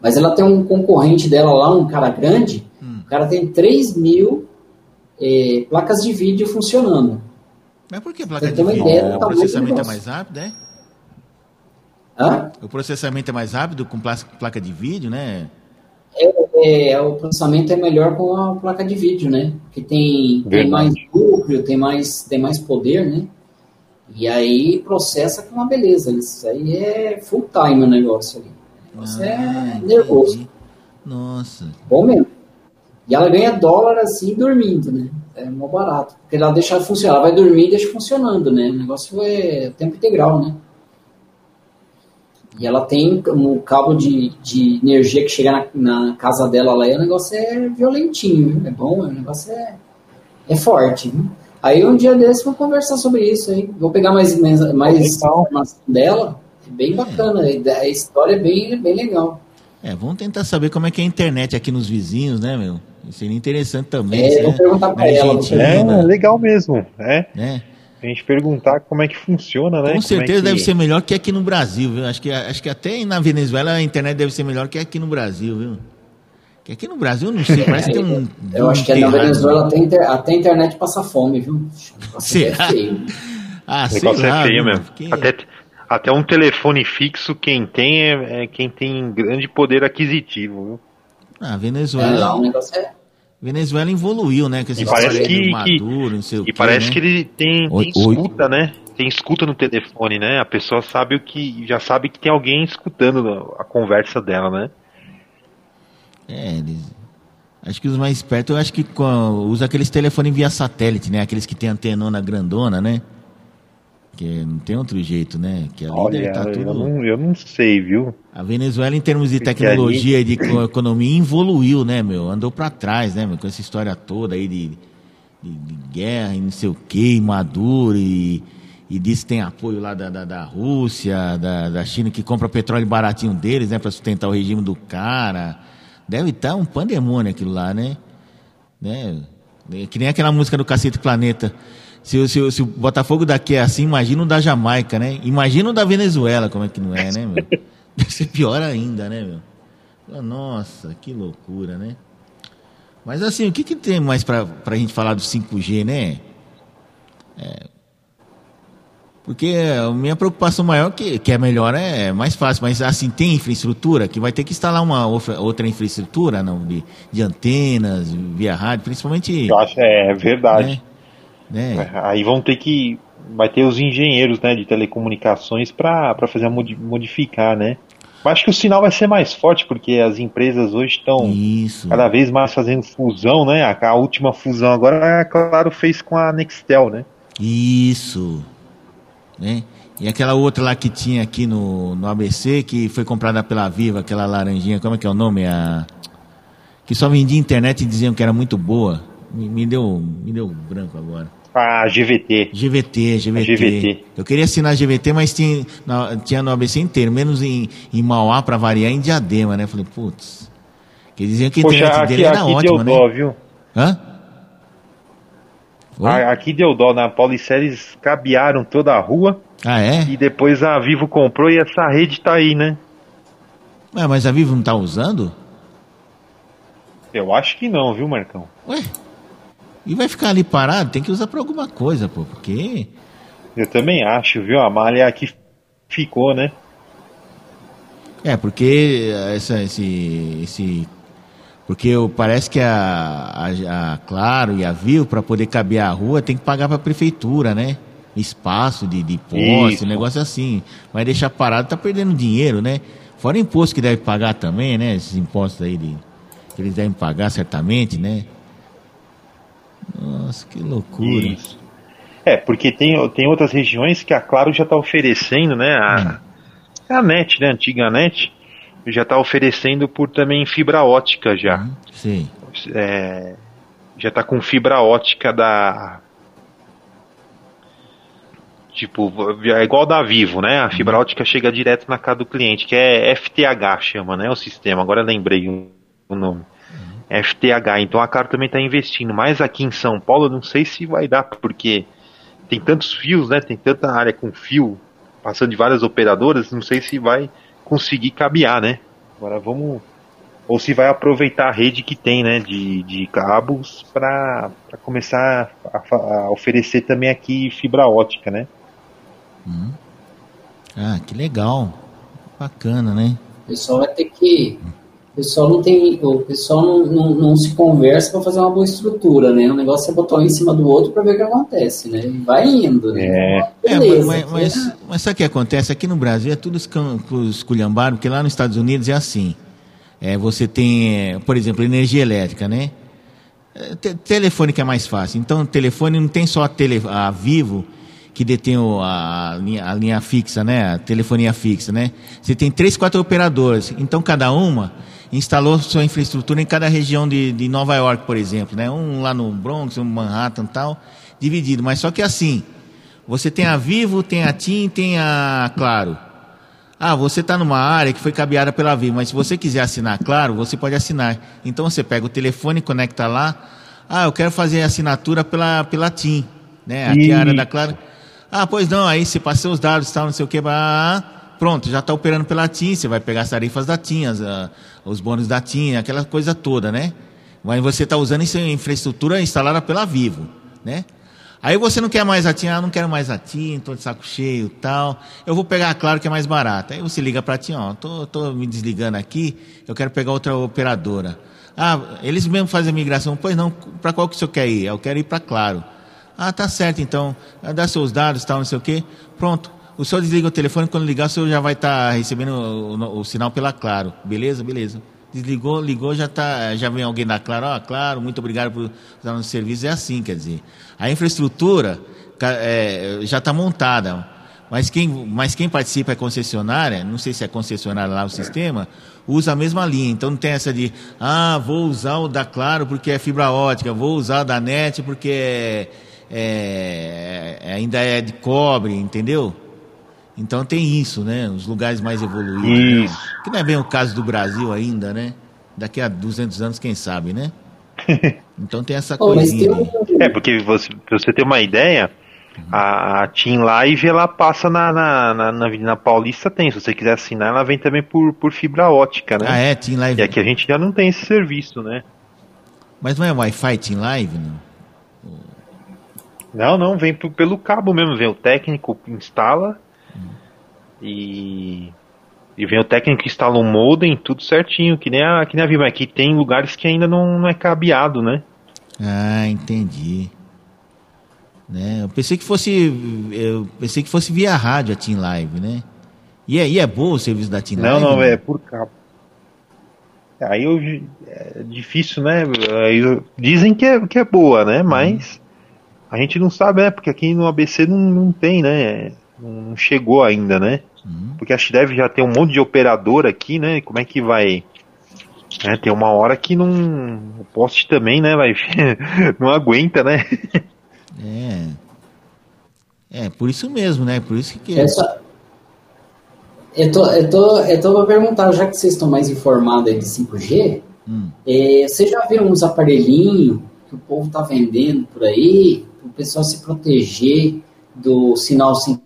Mas ela tem um concorrente dela lá, um cara grande, o cara tem 3 mil eh, placas de vídeo funcionando. Mas por que placa Você de vídeo? ideia do o do processamento é mais rápido, é? Hã? O processamento é mais rápido com placa de vídeo, né? É, é, o processamento é melhor com a placa de vídeo, né? Porque tem, tem mais núcleo, tem mais, tem mais poder, né? E aí processa com uma beleza. Isso aí é full time o negócio ali. O negócio Ah, é entendi. nervoso. Nossa. Bom mesmo. E ela ganha dólar assim dormindo, né? É mó barato. Porque ela deixa funcionar. Ela vai dormir e deixa funcionando, né? O negócio é tempo integral, né? E ela tem um cabo de, de energia que chega na, na casa dela lá e o negócio é violentinho, viu? É bom, o negócio é, é forte, viu? Aí um dia desses vou conversar sobre isso aí. Vou pegar mais, mais, mais informação dela. É bem bacana. A história é bem, bem legal. É, vamos tentar saber como é que é a internet aqui nos vizinhos, né, meu? Seria interessante também. É, se vou perguntar pra na ela, É, legal mesmo. É. né? A gente perguntar como é que funciona, né? Com Como é certeza que- deve ser melhor que aqui no Brasil, viu? Acho que, acho que até na Venezuela a internet deve ser melhor que aqui no Brasil, viu? Que aqui no Brasil eu não sei, parece que tem um. Eu acho que na. Venezuela até, inter, até a internet passa fome, viu? Nossa, Será? é feio. Ah, O sei negócio lá, é feio mesmo. Porque- Até, até um telefone fixo, quem tem é, é quem tem grande poder aquisitivo, viu? Ah, É, lá Venezuela, o negócio é. Venezuela evoluiu, né? Com essa E parece que- Maduro, não sei o E quê, parece né? que ele tem, tem escuta, né? Tem escuta no telefone, né? A pessoa sabe o que. Já sabe que tem alguém escutando a conversa dela, né? É, eles... Acho que os mais espertos, eu acho que com- usa aqueles telefones via satélite, né? Aqueles que tem antenona grandona, né? Que não tem outro jeito, né? Que ali deve Olha, estar eu, tudo... não, eu não sei, viu? A Venezuela, em termos de Porque tecnologia e de co- economia, evoluiu, né, meu? Andou pra trás, né, meu? Com essa história toda aí de, de, de guerra e não sei o quê, e Maduro e, e diz que tem apoio lá da, da, da Rússia, da, da China, que compra petróleo baratinho deles, né, pra sustentar o regime do cara. Deve estar um pandemônio aquilo lá, né? né? Que nem aquela música do Cacete Planeta. Se, o- se, se o Botafogo daqui é assim, imagina o da Jamaica, né? Imagina o da Venezuela, como é que não é, né, meu? Deve ser pior ainda, né, meu? Nossa, que loucura, né? Mas assim, o que, que tem mais pra, pra gente falar do 5G, né? É, porque a minha preocupação maior, que, que é melhor, é mais fácil, mas assim, tem infraestrutura, que vai ter que instalar uma outra, infraestrutura, não, de, de antenas, via rádio, principalmente. Eu acho, é verdade. Né? Né? Aí vão ter que. Vai ter os engenheiros né, de telecomunicações para fazer modificar, né? Mas acho que o sinal vai ser mais forte, porque as empresas hoje estão cada vez mais fazendo fusão, né? A, a última fusão agora, a Claro, fez com a Nextel, né? Isso. Né? E aquela outra lá que tinha aqui no, no ABC, que foi comprada pela Viva, aquela laranjinha, como é que é o nome? A... Que só vendia internet e diziam que era muito boa. Me, me deu, me deu branco agora. A GVT. GVT, GVT. GVT. Eu queria assinar GVT, mas tinha, na- tinha no ABC inteiro, menos em, em Mauá, pra variar, em Diadema, né? Falei, putz. Que diziam que a Poxa, internet aqui, dele era aqui ótima, deu né? dó, viu? Hã? A- Aqui deu dó, na Pauliceres cabearam toda a rua Ah, é? e depois a Vivo comprou e essa rede tá aí, né? Ué, mas a Vivo não tá usando? Eu acho que não, viu, Marcão? Ué? E vai ficar ali parado? Tem que usar pra alguma coisa, pô, porque. Eu também acho, viu? A malha aqui ficou, né? É, porque essa, esse, esse porque parece que a, a, a Claro e a Viu, para poder caber a rua, tem que pagar para a prefeitura, né? Espaço de, de posse, negócio assim. Vai deixar parado, tá perdendo dinheiro, né? Fora imposto que deve pagar também, né? Esses impostos aí de, que eles devem pagar certamente, né? Nossa, que loucura. Isso. É, porque tem, tem outras regiões que a Claro já está oferecendo, né? A, a NET, né? A antiga NET, já está oferecendo por também fibra ótica já. Sei. É, já está com fibra ótica da. Tipo, é igual da Vivo, né? A fibra ótica chega direto na casa do cliente, que é FTH, chama, né? O sistema. Agora lembrei o nome. FTH. Então a Claro também está investindo. Mas aqui em São Paulo, eu não sei se vai dar, porque tem tantos fios, né? Tem tanta área com fio passando de várias operadoras, não sei se vai conseguir cabear, né? Agora vamos. Ou se vai aproveitar a rede que tem, né? De, de cabos para começar a, a oferecer também aqui fibra ótica, né? Ah, que legal. Bacana, né? O pessoal vai ter que. O pessoal não tem. O pessoal não, não, não se conversa para fazer uma boa estrutura, né? O negócio é botar um em cima do outro para ver o que acontece, né? E vai indo, né? É, Beleza. mas, mas, mas sabe o que acontece? Aqui no Brasil é tudo esculhambado, porque lá nos Estados Unidos é assim. É, você tem, é, por exemplo, energia elétrica, né? É, te- telefone que é mais fácil. Então, telefone não tem só a, tele, a Vivo, que detém o- a, linha, a linha fixa, né? A telefonia fixa, né? Você tem três, quatro operadoras. Então, cada uma instalou sua infraestrutura em cada região de, de Nova York, por exemplo, né? Um lá no Bronx, um Manhattan e tal, dividido. Mas só que assim, você tem a Vivo, tem a TIM, tem a Claro. Ah, você está numa área que foi cabeada pela Vivo, mas se você quiser assinar Claro, você pode assinar. Então você pega o telefone, conecta lá. Ah, eu quero fazer a assinatura pela, pela TIM, né? Aqui é a área da Claro. Ah, pois não, aí você passa os dados, tal, não sei o que, pronto, já está operando pela TIM, você vai pegar as tarifas da TIM, as, ah, os bônus da TIM, aquela coisa toda, né? Mas você está usando essa infraestrutura instalada pela Vivo, né? Aí você não quer mais a TIM, ah, não quero mais a TIM, tô de saco cheio tal. Eu vou pegar a Claro que é mais barata. Aí você liga para a TIM, ó, tô, tô me desligando aqui, eu quero pegar outra operadora. Ah, eles mesmo fazem a migração. Pois não, para qual que o senhor quer ir? Eu quero ir para Claro. Ah, tá certo então. Ah, Dá seus dados, tal, não sei o quê. Pronto. O senhor desliga o telefone, quando ligar, o senhor já vai estar recebendo o, o- o sinal pela Claro. Beleza? Beleza. Desligou, ligou, já, tá, já vem alguém da Claro. Ó, claro, muito obrigado por usar nosso serviço. É assim, quer dizer. A infraestrutura é, já está montada. Mas quem, mas quem participa é concessionária, não sei se é concessionária lá o sistema, usa a mesma linha. Então não tem essa de, ah, vou usar o da Claro porque é fibra ótica, vou usar o da NET porque é- é- ainda é de cobre, entendeu? Então tem isso, né? Os lugares mais evoluídos. né? Isso. Que não é bem o caso do Brasil ainda, né? Daqui a 200 anos, quem sabe, né? Então tem essa tem coisinha. aí. É, porque você, pra você ter uma ideia, a, a Team Live ela passa na, na, na, na Avenida Paulista, tem. Se você quiser assinar, ela vem também por, por fibra ótica, né? Ah, é? Team Live. E aqui a gente já não tem esse serviço, né? Mas não é Wi-Fi Team Live, não? Não, não, vem pelo cabo mesmo, vem o técnico, instala e. E vem o técnico que instala um modem, tudo certinho, que nem a, que nem a Vivo. Aqui tem lugares que ainda não, não é cabeado, né? Ah, entendi. Né? Eu pensei que fosse. Eu pensei que fosse via rádio a Team Live, né? E é, e é bom o serviço da Team Não, Live? não, é por cabo. Aí eu, é difícil, né? Aí eu- dizem que é, que é boa, né? Mas a gente não sabe, né? Porque aqui no ABC não, não tem, né? Não chegou ainda, né? Uhum. Porque acho que deve já ter um monte de operador aqui, né? Como é que vai. né, tem uma hora que não. O poste também, né? Vai, não aguenta, né? É. É, por isso mesmo, né? Por isso que. essa, eu tô, eu tô, eu tô pra perguntar, já que vocês estão mais informados aí de 5G, Hum. é, vocês já viram uns aparelhinhos que o povo tá vendendo por aí, para o pessoal se proteger do sinal 5G,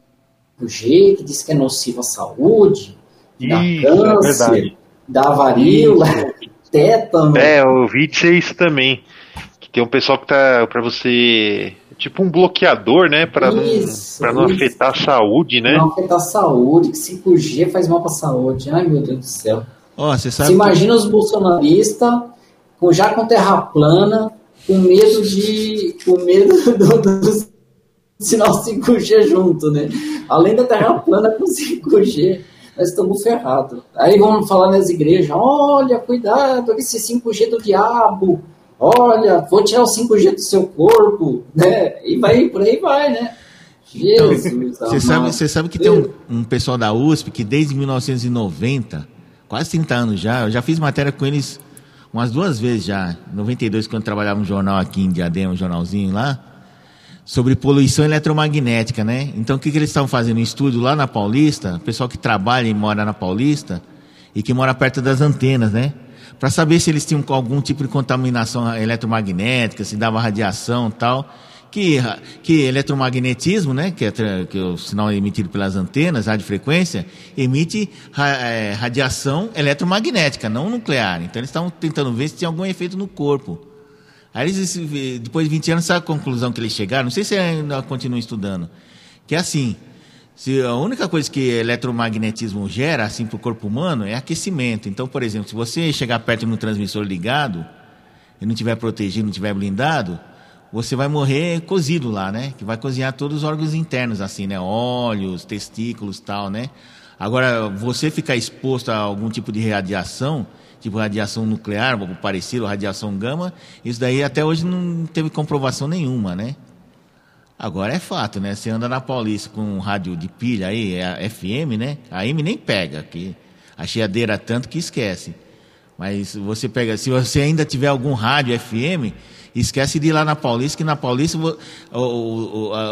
que diz que é nocivo à saúde, dá Isso, é câncer, verdade. dá varíola, tétano. É, eu ouvi dizer isso também. Que tem um pessoal que tá. Pra você Tipo um bloqueador, né? Pra não, Isso, pra não isso. afetar a saúde, né? Não afetar a saúde, que 5G faz mal pra saúde. Ai, meu Deus do céu. Ó, você Você sabe. que- imagina os bolsonaristas com, já com terra plana, com medo de. com medo do, do sinal 5G junto, né? Além da terra plana com 5G, nós estamos ferrados. Aí vamos falar nas igrejas: olha, cuidado, esse 5G do diabo. Olha, vou tirar o 5G do seu corpo, né? E vai, por aí vai, né? Jesus, Então, Você amado. sabe, você sabe que tem um, um pessoal da USP que desde 1990, quase 30 anos já, eu já fiz matéria com eles umas duas vezes já. Em 92, quando eu trabalhava no jornal aqui em Diadema, um jornalzinho lá, sobre poluição eletromagnética, né? Então o que, que eles estavam fazendo? Um estudo lá na Paulista, pessoal que trabalha e mora na Paulista e que mora perto das antenas, né? Para saber se eles tinham algum tipo de contaminação eletromagnética, se dava radiação tal. Que, que eletromagnetismo, né, que é, que é o sinal emitido pelas antenas, radiofrequência, emite ra- eh, radiação eletromagnética, não nuclear. Então eles estavam tentando ver se tinha algum efeito no corpo. Aí eles, depois de 20 anos, sabe a conclusão que eles chegaram? Não sei se ainda continuam estudando. Que é assim, se a única coisa que eletromagnetismo gera, assim, para o corpo humano, é aquecimento. Então, por exemplo, se você chegar perto de um transmissor ligado e não tiver protegido, não tiver blindado, você vai morrer cozido lá, né? Que vai cozinhar todos os órgãos internos, assim, né? Olhos, testículos tal, né? Agora, você ficar exposto a algum tipo de radiação, tipo radiação nuclear, ou parecido, radiação gama, isso daí até hoje não teve comprovação nenhuma, né? Agora é fato, né? Você anda na Paulista com um rádio de pilha aí, é FM, né? A M nem pega, que a cheadeira é tanto que esquece. Mas você pega, se você ainda tiver algum rádio FM, esquece de ir lá na Paulista, que na Paulista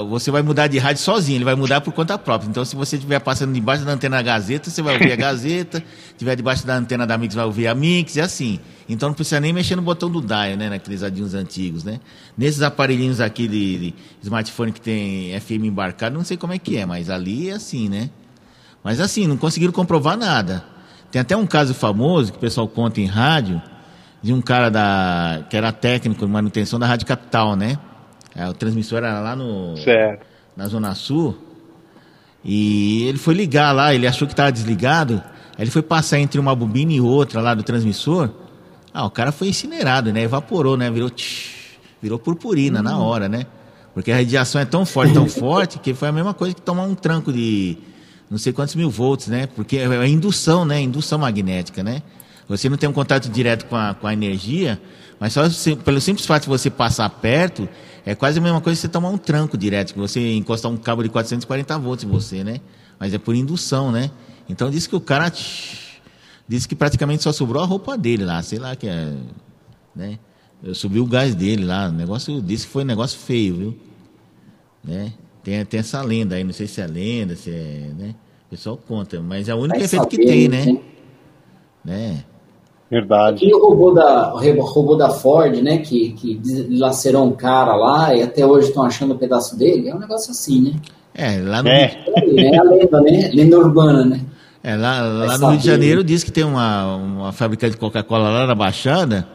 você vai mudar de rádio sozinho, ele vai mudar por conta própria. Então, se você estiver passando debaixo da antena da Gazeta, você vai ouvir a Gazeta, estiver debaixo da antena da Mix, vai ouvir a Mix, e assim. Então, não precisa nem mexer no botão do dial, né, naqueles radinhos antigos, né? Nesses aparelhinhos aqui de, de smartphone que tem FM embarcado, não sei como é que é, mas ali é assim, né? Mas assim, não conseguiram comprovar nada. Tem até um caso famoso que o pessoal conta em rádio, de um cara da, que era técnico de manutenção da Rádio Capital, né? É, o transmissor era lá no, Certo. na Zona Sul. E ele foi ligar lá, ele achou que estava desligado. Aí ele foi passar entre uma bobina e outra lá do transmissor. Ah, o cara foi incinerado, né? Evaporou, né? Virou, tch, virou purpurina na hora, né? Porque a radiação é tão forte, tão forte, que foi a mesma coisa que tomar um tranco de não sei quantos mil volts, né? Porque é indução, né? Indução magnética, né? Você não tem um contato direto com a, com a energia, mas só se- pelo simples fato de você passar perto, é quase a mesma coisa que você tomar um tranco direto, que você encostar um cabo de 440 volts em você, né? Mas é por indução, né? Então disse que o cara tch, disse que praticamente só sobrou a roupa dele lá, sei lá que é, né? Subiu o gás dele lá, o negócio disse que foi um negócio feio, viu? Né? Tem, tem essa lenda aí, não sei se é lenda, se é, né? O pessoal conta, mas é o único Vai efeito que tem, né? né? Verdade. E o robô da, o robô da Ford, né, que, que dilacerou um cara lá e até hoje estão achando um pedaço dele, é um negócio assim, né? É, lá no, É. Rio, É a lenda, né? Lenda urbana, né? é, lá, lá no Rio de Janeiro né? diz que tem uma, uma fábrica de Coca-Cola lá na Baixada,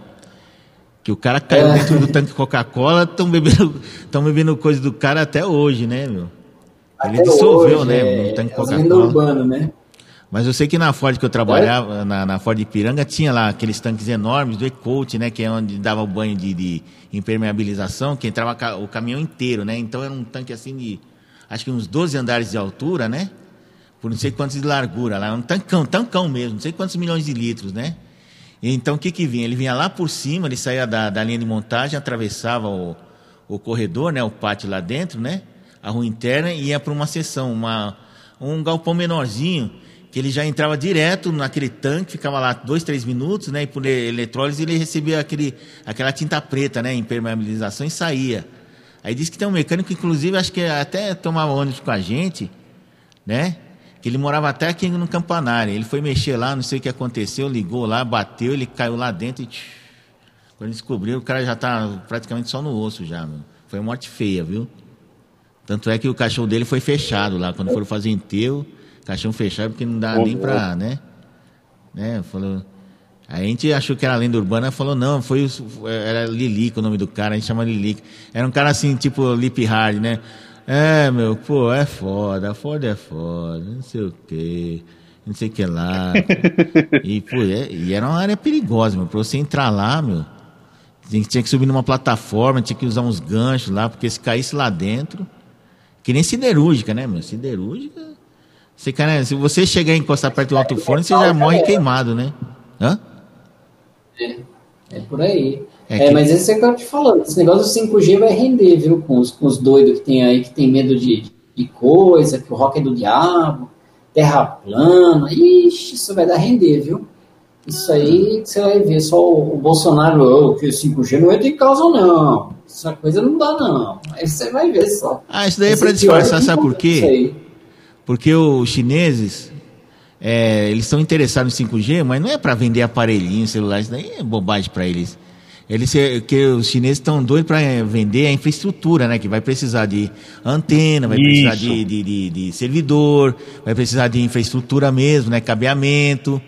que o cara caiu É. dentro do tanque de Coca-Cola, estão bebendo, tão bebendo coisa do cara até hoje, né, meu? Ele Até dissolveu, hoje, né, É, no tanque de é Coca-Cola. urbanas, né? Mas eu sei que na Ford que eu trabalhava, na, na Ford Ipiranga, tinha lá aqueles tanques enormes do E-Coat, né? Que é onde dava o banho de, de impermeabilização, que entrava ca- o caminhão inteiro, né? Então era um tanque assim de, acho que uns 12 andares de altura, né? Por não sei quantos de largura lá. Um tancão, tancão mesmo, não sei quantos milhões de litros, né? Então o que que vinha? Ele vinha lá por cima, ele saía da, da linha de montagem, atravessava o, o corredor, né? O pátio lá dentro, né? A rua interna e ia para uma seção, uma, um galpão menorzinho, que ele já entrava direto naquele tanque, ficava lá dois, três minutos, né? E por eletrólise ele recebia aquele, aquela tinta preta, né? Impermeabilização e saía. Aí disse que tem um mecânico, inclusive, acho que até tomava ônibus com a gente, né? Que ele morava até aqui no Campanário. Ele foi mexer lá, não sei o que aconteceu, ligou lá, bateu, ele caiu lá dentro e. Quando descobriu, o cara já tá praticamente só no osso já, meu. Foi morte feia, viu? Tanto é que o caixão dele foi fechado lá. Quando foram fazer enterro, caixão fechado, porque não dá nem pra, né? né? Falou. A gente achou que era lenda urbana, falou, não, foi o- era Lilico o nome do cara, a gente chama Lilico. Era um cara assim, tipo Lip Hard, né? É, meu, pô, é foda, foda é foda, não sei o quê, não sei o que lá. e, pô, é- e era uma área perigosa, meu, pra você entrar lá, meu, tinha, tinha que subir numa plataforma, tinha que usar uns ganchos lá, porque se caísse lá dentro, que nem siderúrgica, né, meu? Siderúrgica, você, cara, se você chegar e encostar perto do alto forno, você já morre queimado, né? Hã? É por aí. É É, que- mas esse é o que eu te falando. Esse negócio do 5G vai render, viu? Com os, com os doidos que tem aí, que tem medo de, de coisa, que o rock é do diabo, terra plana. Ixi, isso vai dar render, viu? Isso aí você vai ver só o, o Bolsonaro, oh, que o 5G não entra em causa, não. Essa coisa não dá, não. Aí você vai ver só. Ah, isso daí é pra pior disfarçar, sabe por Isso quê? Porque os chineses, é, eles estão interessados em 5G, mas não é para vender aparelhinho, celular, isso daí é bobagem para eles. Eles, é, que os chineses estão doidos para vender a infraestrutura, né? Que vai precisar de antena, vai precisar Isso. de, de, de- de servidor, vai precisar de infraestrutura mesmo, né? Cabeamento.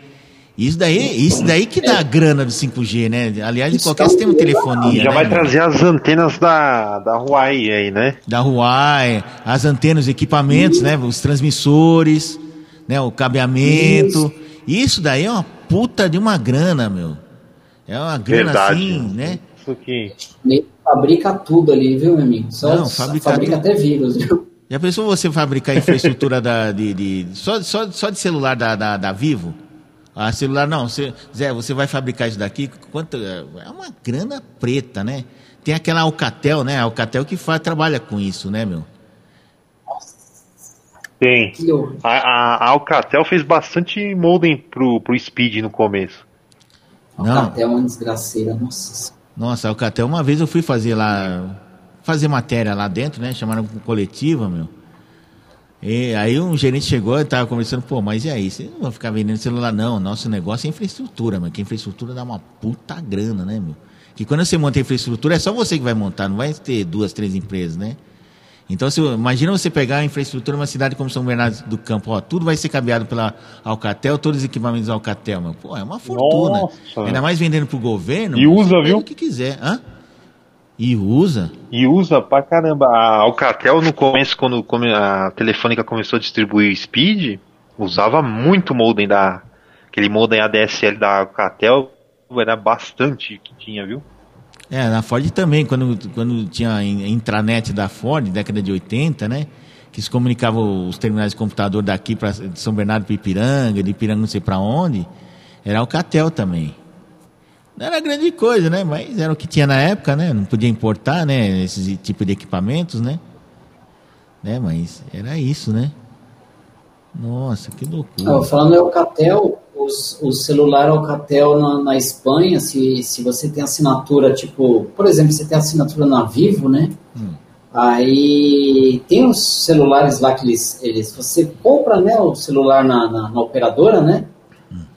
Isso daí, isso daí que dá a grana do 5G, né? Aliás, de Isso qualquer é um sistema de telefonia. já né, vai trazer as antenas da, da Huawei aí, né? da Huawei, as antenas, os equipamentos, né, os transmissores, né, o cabeamento. Isso. daí é uma puta de uma grana, meu. É uma grana Verdade. assim, né? Isso. Nem Fabrica tudo ali, viu, meu amigo? Só, Não, fabrica fabrica até vírus, viu? Já pensou você fabricar infraestrutura da, de, de- só, só, só de celular da, da, da Vivo? Ah, celular não, você, Zé, você vai fabricar isso daqui? Quanto, é uma grana preta, né? Tem aquela Alcatel, né? A Alcatel que faz, trabalha com isso, né, meu? Tem. A, a, a Alcatel fez bastante modem pro, pro Speed no começo. Não. Até uma desgraceira, nossa. Nossa, a Alcatel, uma vez eu fui fazer lá, fazer matéria lá dentro, né? Chamaram com coletiva, meu. E aí um gerente chegou e tava conversando, pô, mas e aí? Vocês não vão ficar vendendo celular, não. Nosso negócio é infraestrutura, meu. Que infraestrutura dá uma puta grana, né, meu? Que quando você monta infraestrutura, é só você que vai montar, não vai ter duas, três empresas, né? Então, se, imagina você pegar a infraestrutura de uma cidade como São Bernardo do Campo, ó, tudo vai ser cabeado pela Alcatel, todos os equipamentos da Alcatel, meu. Pô, é uma fortuna. Nossa. Ainda mais vendendo pro governo. E usa, você viu? O que quiser. Hã? E usa? E usa pra caramba. A Alcatel, no começo, quando a Telefônica começou a distribuir o Speed, usava muito modem da. Aquele modem ADSL da Alcatel, era bastante que tinha, viu? É, na Ford também, quando, quando tinha a in- intranet da Ford, década de 80, né? Que se comunicava os terminais de computador daqui para São Bernardo para Ipiranga, de Ipiranga não sei para onde, era Alcatel também. Não era grande coisa, né? Mas era o que tinha na época, né? Não podia importar, né? Esses tipo de equipamentos, né? né? Mas era isso, né? Nossa, que loucura. Ó, falando em Alcatel, os, o celular Alcatel na, na Espanha, se, se você tem assinatura, tipo, por exemplo, você tem assinatura na Vivo, né? Aí tem uns celulares lá que eles, eles você compra, né, o celular na, na, na operadora, né?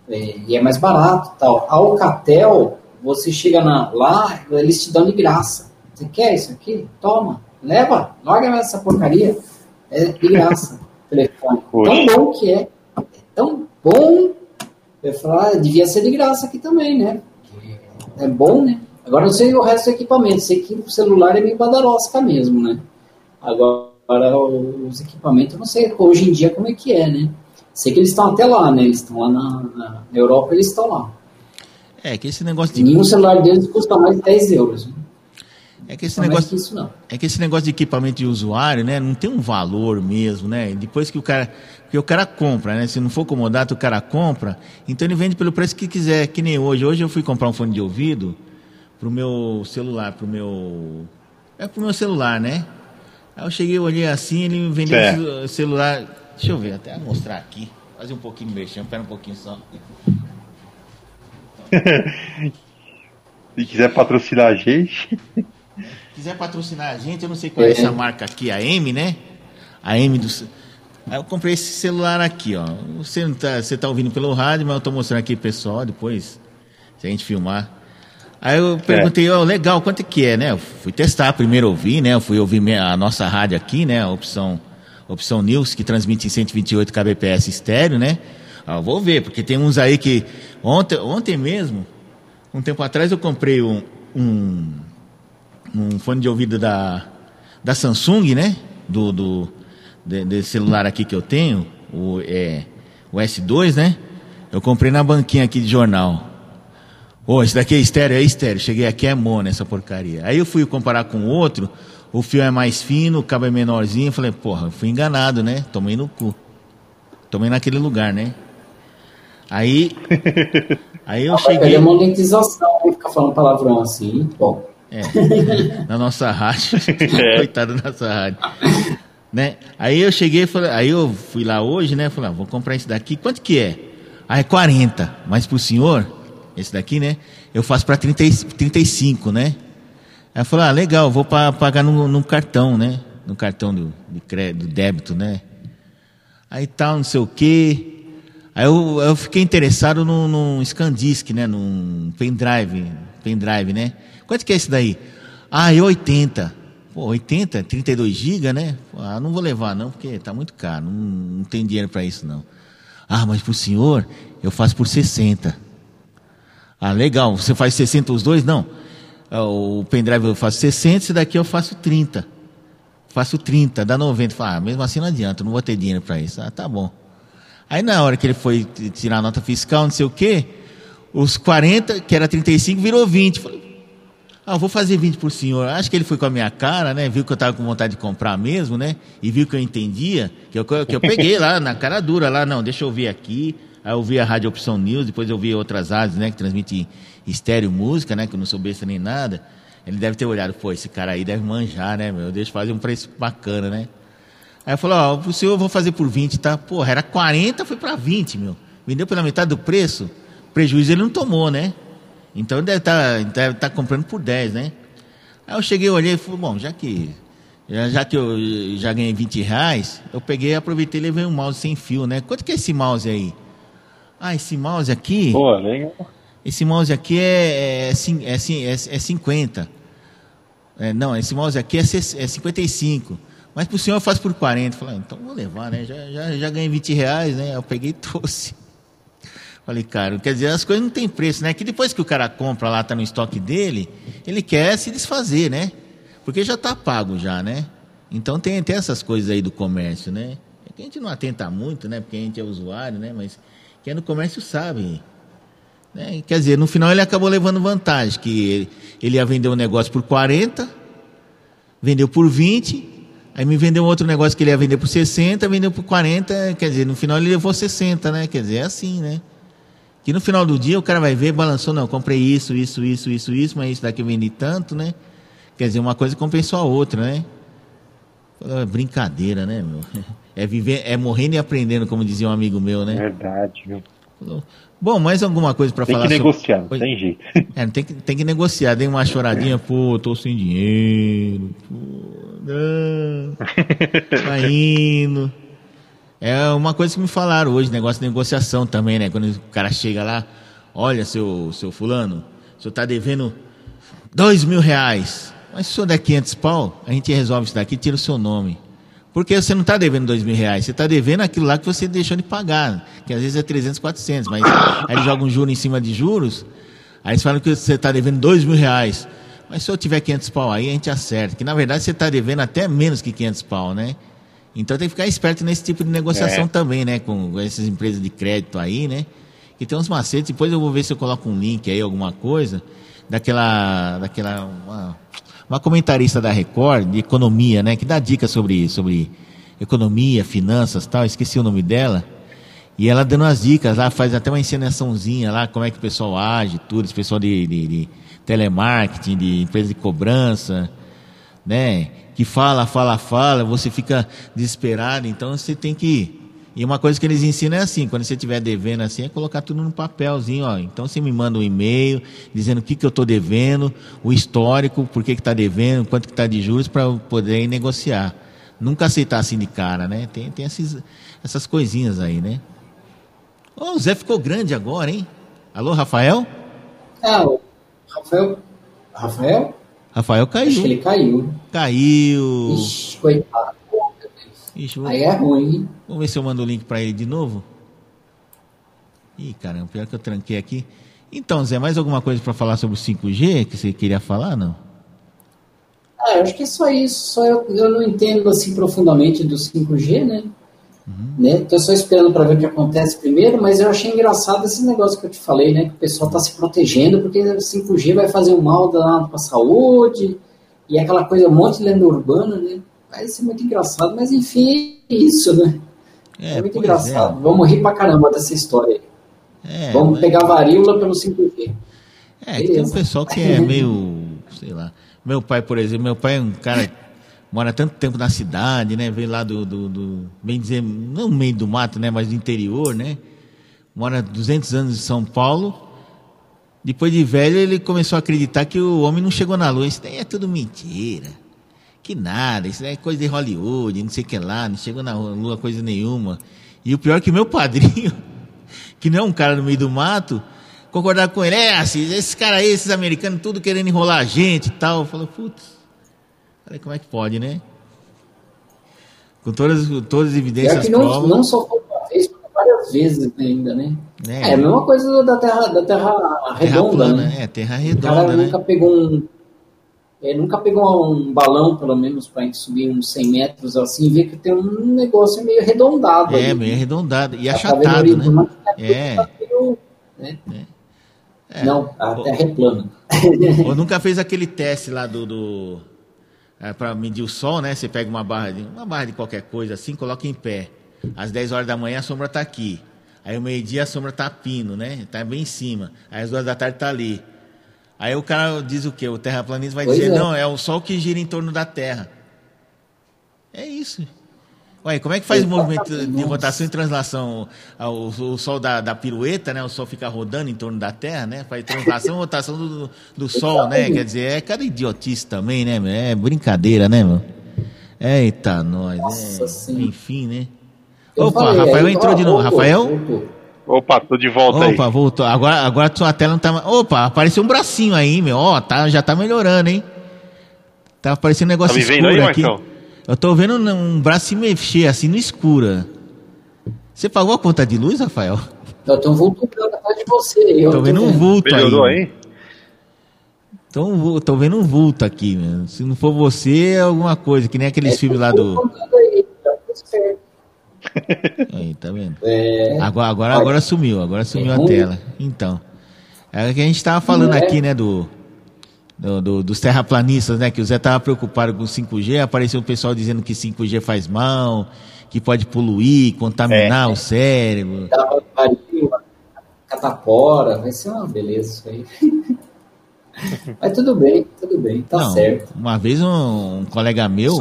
É, e é mais barato, tal. A Alcatel, você chega na, lá, eles te dão de graça. Você quer isso aqui? Toma, leva, larga essa porcaria. É de graça. Telefone. Tão bom que é. É tão bom. Eu falo, ah, devia ser de graça aqui também, né? É bom, né? Agora não sei o resto do equipamento. Sei que o celular é meio badarosca mesmo, né? Agora os equipamentos, eu não sei hoje em dia como é que é, né? Sei que eles estão até lá, né? Eles estão lá na, na Europa, eles estão lá. É que esse negócio de Nenhum celular deles custa mais de 10 euros. Né? é que esse Não é negócio que isso não. É que esse negócio de equipamento de usuário, né, não tem um valor mesmo, né? Depois que o cara, que o cara compra, né? Se não for comodato, o cara compra, então ele vende pelo preço que quiser, que nem hoje. Hoje eu fui comprar um fone de ouvido pro meu celular, pro meu é pro meu celular, né? Aí eu cheguei, olhei assim, ele me vendeu o celular. Deixa eu ver, até mostrar aqui. Fazer um pouquinho de mexer, espera um pouquinho só. Se quiser patrocinar a gente. quiser patrocinar a gente, eu não sei qual é essa marca aqui, a M, né? A M do. Aí eu comprei esse celular aqui, ó. Você não tá, você tá ouvindo pelo rádio, mas eu tô mostrando aqui pessoal depois, se a gente filmar. Aí eu perguntei, ó, legal, quanto é que é, né? Eu fui testar, primeiro ouvir, né? Eu fui ouvir a nossa rádio aqui, né? A opção, opção News, que transmite em 128 kbps estéreo, né? Ah, vou ver, porque tem uns aí que. Ontem, ontem mesmo, um tempo atrás, eu comprei um, um, um fone de ouvido da, da Samsung, né? Do, do, de- celular aqui que eu tenho, o, é, o S2, né? Eu comprei na banquinha aqui de jornal. Ô, esse daqui é estéreo, é estéreo. Cheguei aqui, é mono essa porcaria. Aí eu fui comparar com outro, o fio é mais fino, o cabo é menorzinho. Falei, porra, eu fui enganado, né? Tomei no cu. Tomei naquele lugar, né? Aí. Aí eu perder cheguei. a monetização? Ficar falando palavrão assim. Bom, É, na nossa rádio. Coitado da nossa rádio. Né? Aí eu cheguei, falei, aí eu fui lá hoje, né? Falei, ah, vou comprar esse daqui. Quanto que é? Ah, é 40. Mas pro senhor, esse daqui, né? Eu faço para 35, né? Eu falei, ah, legal, vou pa- pagar no, no cartão, né? No cartão do, de crédito, do débito, né? Aí tal, não sei o quê. Aí eu, eu fiquei interessado num, num ScanDisk, né? Num pendrive, pendrive, né? Quanto que é esse daí? Ah, é 80. Pô, 80, 32 GB, né? Ah, não vou levar não, porque tá muito caro. Não, não tem dinheiro para isso não. Ah, mas pro senhor, eu faço por 60. Ah, legal. Você faz 60 os dois? Não. Ah, O pendrive eu faço 60, esse daqui eu faço 30. Faço 30, dá 90. Fala, ah, mesmo assim não adianta, não vou ter dinheiro para isso. Ah, tá bom. Aí na hora que ele foi tirar a nota fiscal, não sei o quê, os 40, que era 35, virou 20. Falei, ah, eu vou fazer 20 por senhor. Acho que ele foi com a minha cara, né? Viu que eu estava com vontade de comprar mesmo, né? E viu que eu entendia, que eu, que eu peguei lá na cara dura lá, não, deixa eu ver aqui. Aí eu vi a Rádio Opção News, depois eu vi outras rádios, né, que transmitem estéreo música, né, que eu não sou besta nem nada. Ele deve ter olhado, pô, esse cara aí deve manjar, né, meu? Deixa eu fazer um preço bacana, né? Aí eu falei, ó, pro senhor eu vou fazer por 20, tá? Porra, era 40, foi para 20, meu. Vendeu pela metade do preço, prejuízo ele não tomou, né? Então ele deve estar deve tá comprando por 10, né? Aí eu cheguei, olhei e falei, bom, já que, já, já que eu já ganhei 20 reais, eu peguei, aproveitei e levei um mouse sem fio, né? Quanto que é esse mouse aí? Ah, esse mouse aqui, Pô, legal. esse mouse aqui é, é, é, é, é 50. É, não, esse mouse aqui é, é 55. Mas pro senhor eu faço por 40. Falei, ah, então vou levar, né? Já, já, já ganhei 20 reais, né? Eu peguei e trouxe. Falei, cara, quer dizer, as coisas não têm preço, né? Que depois que o cara compra lá, tá no estoque dele, ele quer se desfazer, né? Porque já tá pago já, né? Então tem, tem essas coisas aí do comércio, né? É que a gente não atenta muito, né? Porque a gente é usuário, né? Mas quem é no comércio sabe. Né? Quer dizer, no final ele acabou levando vantagem, que ele, ele ia vender um negócio por 40, vendeu por 20, aí me vendeu outro negócio que ele ia vender por 60, vendeu por 40, quer dizer, no final ele levou 60, né? Quer dizer, é assim, né? Que no final do dia o cara vai ver, balançou, não, comprei isso, isso, isso, isso, isso, mas isso daqui eu vendi tanto, né? Quer dizer, uma coisa compensou a outra, né? Falei, "É Brincadeira, né, meu? É viver, é morrendo e aprendendo, como dizia um amigo meu, né? Verdade, viu? Bom, mais alguma coisa para Tem falar que sobre- negociar, Oi? tem jeito. É, tem que, tem que negociar. Dei uma choradinha, pô, tô sem dinheiro. Pô, não. Tá indo. É uma coisa que me falaram hoje, negócio de negociação também, né? Quando o cara chega lá, olha, seu, seu fulano, o senhor tá devendo dois mil reais. Mas se o senhor der 500 pau, a gente resolve isso daqui e tira o seu nome. Porque você não está devendo dois mil reais, você está devendo aquilo lá que você deixou de pagar, que às vezes é 300, 400, mas aí eles jogam juro em cima de juros, aí eles falam que você está devendo dois mil reais. Mas se eu tiver 500 pau aí, a gente acerta. Que na verdade você está devendo até menos que 500 pau, né? Então tem que ficar esperto nesse tipo de negociação É. também, né? Com essas empresas de crédito aí, né? Que tem uns macetes. Depois eu vou ver se eu coloco um link aí, alguma coisa, daquela. daquela uma, uma comentarista da Record de economia, né? Que dá dicas sobre, sobre economia, finanças tal. Esqueci o nome dela. E ela dando as dicas lá, faz até uma encenaçãozinha lá, como é que o pessoal age, tudo, esse pessoal de, de, de telemarketing, de empresa de cobrança, né? Que fala, fala, fala, você fica desesperado, então você tem que. E uma coisa que eles ensinam é assim, quando você estiver devendo assim, é colocar tudo no papelzinho, ó. Então você me manda um e-mail dizendo o que, que eu estou devendo, o histórico, por que está devendo, quanto que está de juros, para eu poder ir negociar. Nunca aceitar assim de cara, né? Tem, tem esses, essas coisinhas aí, né? Ô, o Zé ficou grande agora, hein? Alô, Rafael? Ah, Rafael. Rafael? Rafael Acho que caiu. ele caiu. Caiu. Ixi, coitado. Ixi, vou- Aí é ruim, hein? Vamos ver se eu mando o link para ele de novo. Ih, caramba, pior que eu tranquei aqui. Então, Zé, mais alguma coisa para falar sobre o 5G que você queria falar, não? Ah, eu acho que é só isso. Só eu, eu não entendo assim profundamente do 5G, né? Uhum. né? Tô só esperando para ver o que acontece primeiro, mas eu achei engraçado esse negócio que eu te falei, né? Que o pessoal tá se protegendo porque o 5G vai fazer um mal danado para a saúde e aquela coisa, um monte de lenda urbana, né? Vai ser muito engraçado, mas enfim, é isso, né? É, é muito engraçado. É. Vamos rir pra caramba dessa história aí. É, Vamos mas... pegar varíola pelo 5G. É, Beleza. tem um pessoal que é meio, sei lá. Meu pai, por exemplo, meu pai é um cara mora tanto tempo na cidade, né? Veio lá do, do, do bem dizer, não meio do mato, né? Mas do interior, né? Mora 200 anos em São Paulo. Depois de velho, ele começou a acreditar que o homem não chegou na lua. Isso daí é tudo mentira. Que nada, isso é coisa de Hollywood, não sei o que lá, não chegou na lua coisa nenhuma. E o pior é que meu padrinho, que não é um cara no meio do mato, concordar com ele. É, assim, esses caras aí, esses americanos, tudo querendo enrolar a gente e tal. Falou, putz, como é que pode, né? Com todas, todas as evidências. Que não, não só foi uma vez, várias vezes ainda, né? É, é a mesma coisa da Terra, da terra Redonda. Terra plana, né? É, Terra Redonda. O cara né? nunca pegou um. É, nunca pegou um balão, pelo menos, para gente subir uns 100 metros assim, e ver que tem um negócio meio arredondado. É, ali, meio arredondado. E tá achatado, né? É. Tá meio, né? é. É. Não, a Terra é plana. Ou nunca fez aquele teste lá do. do é, para medir o sol, né? Você pega uma barra, de, uma barra de qualquer coisa assim, coloca em pé. Às 10 horas da manhã a sombra está aqui. Aí o meio-dia a sombra está pino, né? Está bem em cima. Aí às duas da tarde está ali. Aí o cara diz o quê? O terraplanista vai pois dizer, é. não, é o sol que gira em torno da Terra. É isso. Ué, como é que faz o movimento de rotação e translação? Ah, o, o, Sol da, da, pirueta, né? O Sol fica rodando em torno da Terra, né? Faz translação e rotação do, do Sol, né? Quer dizer, é cada idiotice também, né? Meu? É brincadeira, né, meu? Eita, nós. É, enfim, né? Eu Opa, falei, Rafael entrou de novo. Rafael? Opa, tô de volta Opa, aí. Opa, voltou. Agora, agora sua tela não tá. Opa, apareceu um bracinho aí, meu. Ó, tá, já tá melhorando, hein? Tá aparecendo um negócio tá me vendo aí, aqui. Marcão? Eu tô vendo um braço se mexer assim no escuro. Você pagou a conta de luz, Rafael? Eu tô um vulto atrás de você. Eu tô vendo um vulto Melhorou aí. aí? Tô, tô vendo um vulto aqui, meu. Se não for você, é alguma coisa, que nem aqueles é, filmes lá do. Aí, tá aí, tá vendo? É... Agora, agora, agora sumiu, agora sumiu é a tela. Então. É o que a gente tava falando é. aqui, né, do do, do, dos terraplanistas, né? Que o Zé estava preocupado com 5G, apareceu o pessoal dizendo que 5G faz mal, que pode poluir, contaminar é. o cérebro. Catapora, vai ser uma beleza isso aí. Mas tudo bem, tudo bem, tá Não, certo. Uma vez um, um colega meu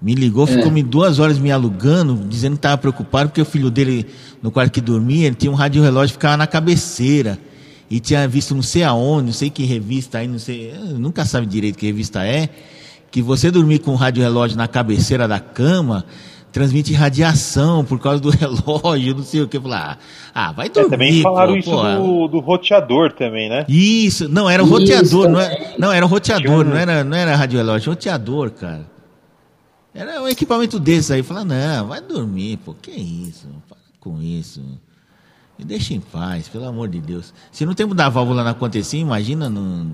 me ligou, ficou é. duas horas me alugando, dizendo que estava preocupado porque o filho dele, no quarto que dormia, ele tinha um rádio relógio que ficava na cabeceira e tinha visto não sei aonde, não sei que revista aí, não sei, nunca sabe direito que revista é, que você dormir com o rádio relógio na cabeceira da cama transmite radiação por causa do relógio, não sei o que. Falar, ah, vai dormir. É, também falaram pô, isso pô, do, do, roteador também, né? Isso, não, era o roteador, não, é, não, era o roteador, um... não era, não era rádio relógio, roteador, cara. Era um equipamento desse aí. Falar, não, vai dormir, pô, que isso, para com isso. Me deixa em paz, pelo amor de Deus. Se no tempo da válvula não acontecia, imagina não.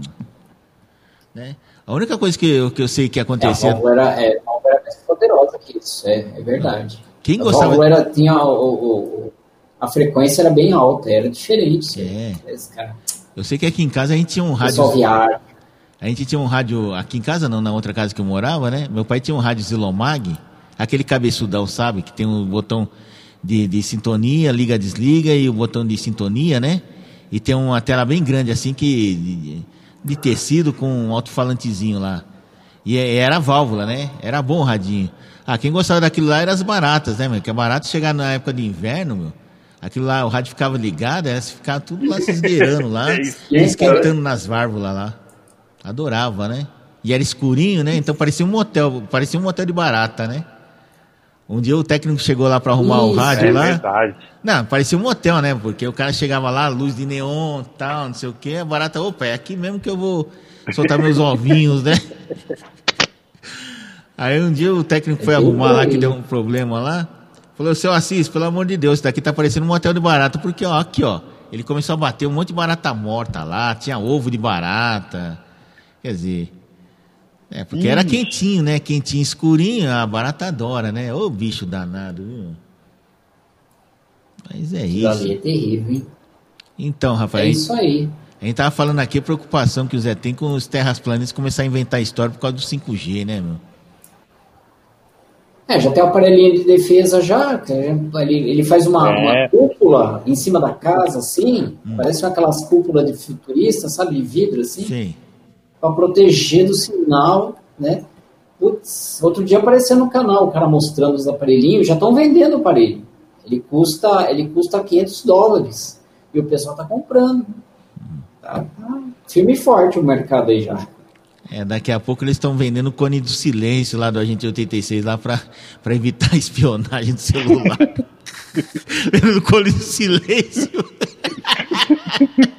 Né? A única coisa que eu, que eu sei que acontecia. É, a válvula era, é, a válvula era mais poderosa que isso, é, é verdade. Quem gostava. A válvula era, tinha o, o, a frequência era bem alta, era diferente. É. Eu sei que aqui em casa a gente tinha um rádio. A gente tinha um rádio. Aqui em casa, não, na outra casa que eu morava, né? Meu pai tinha um rádio Zilomag, aquele cabeçudão, sabe? Que tem um botão de, de sintonia, liga, desliga e o botão de sintonia, né? E tem uma tela bem grande assim que de, de tecido com um alto-falantezinho lá. E é, era válvula, né? Era bom o radinho. Ah, quem gostava daquilo lá eram as baratas, né, meu? Que é barato chegar na época de inverno, meu. Aquilo lá, o rádio ficava ligado, era ficar tudo lá se esgueirando lá, é esquentando nas válvulas lá. Adorava, né? E era escurinho, né? Então parecia um motel, parecia um motel de barata, né? Um dia o técnico chegou lá para arrumar Isso, o rádio é lá. Verdade. Não, parecia um motel, né? Porque o cara chegava lá, luz de neon, tal, não sei o quê. A barata, opa, é aqui mesmo que eu vou soltar meus ovinhos, né? Aí um dia o técnico foi arrumar lá, que deu um problema lá. Falou, seu Assis, pelo amor de Deus, isso daqui tá parecendo um motel de barata, porque, ó, aqui, ó, ele começou a bater um monte de barata morta lá, tinha ovo de barata. Quer dizer. É, porque era quentinho, né? Quentinho, escurinho, a barata adora, né? Ô bicho danado, viu? Mas é Aquilo isso. ali é terrível, hein? Então, Rafael, É isso aí. a gente tava falando aqui a preocupação que o Zé tem com os terras planas começar a inventar história por causa do 5G, né, meu? É, já tem o aparelhinho de defesa já, que ele, ele faz uma, É. uma cúpula em cima da casa, assim, parece aquelas cúpulas de futurista, sabe, de vidro, assim, Sim. Para proteger do sinal, né? Putz, outro dia apareceu no canal o cara mostrando os aparelhinhos, já estão vendendo o aparelho. Ele custa, ele custa 500 dólares e o pessoal tá comprando. Tá, tá firme e forte o mercado aí já. É, daqui a pouco eles estão vendendo o cone do silêncio lá do Agente 86 lá pra, pra evitar a espionagem do celular. Vendendo o cone do silêncio.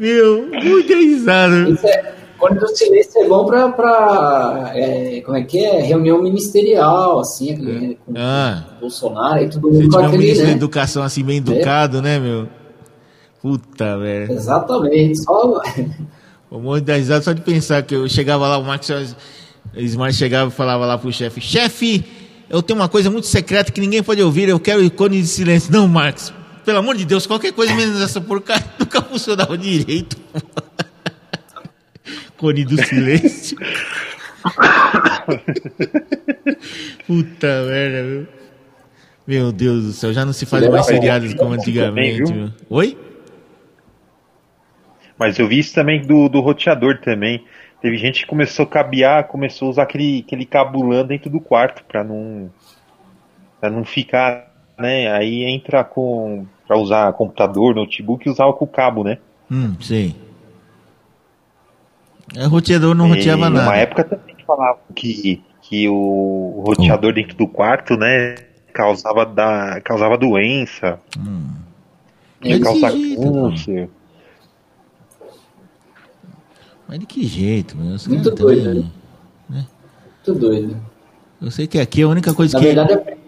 Meu, muita risada. É, quando o silêncio é bom pra, pra é, como é que é? Reunião ministerial, assim, aquele, com Ah, o Bolsonaro e tudo se tiver um ministro da né? educação assim bem educado, né, meu? Puta, velho. Exatamente, só Um monte de risada só de pensar que eu chegava lá, o Max Smart chegava e falava lá pro chefe: Chefe, eu tenho uma coisa muito secreta que ninguém pode ouvir, eu quero ícone de silêncio. Não, Max, pelo amor de Deus, qualquer coisa menos essa porcaria nunca funcionava direito. Cone do silêncio. Puta merda, viu? Meu Deus do céu, já não se faz mais seriados como antigamente. viu? Meu. Oi? Mas eu vi isso também do, do roteador também. Teve gente que começou a cabear, começou a usar aquele, aquele cabulã dentro do quarto pra não, pra não ficar, né? Aí entra com. pra usar computador, notebook, usava com o cabo, né? Hum, sei. É, roteador não E roteava nada. época também falavam que, que o roteador dentro do quarto, né? Causava, da, causava doença, É desse causava jeito, pô. câncer. Mas de que jeito, meu? Os Muito também- doido, né? Muito doido. Eu sei que aqui a única coisa Na que. verdade, a...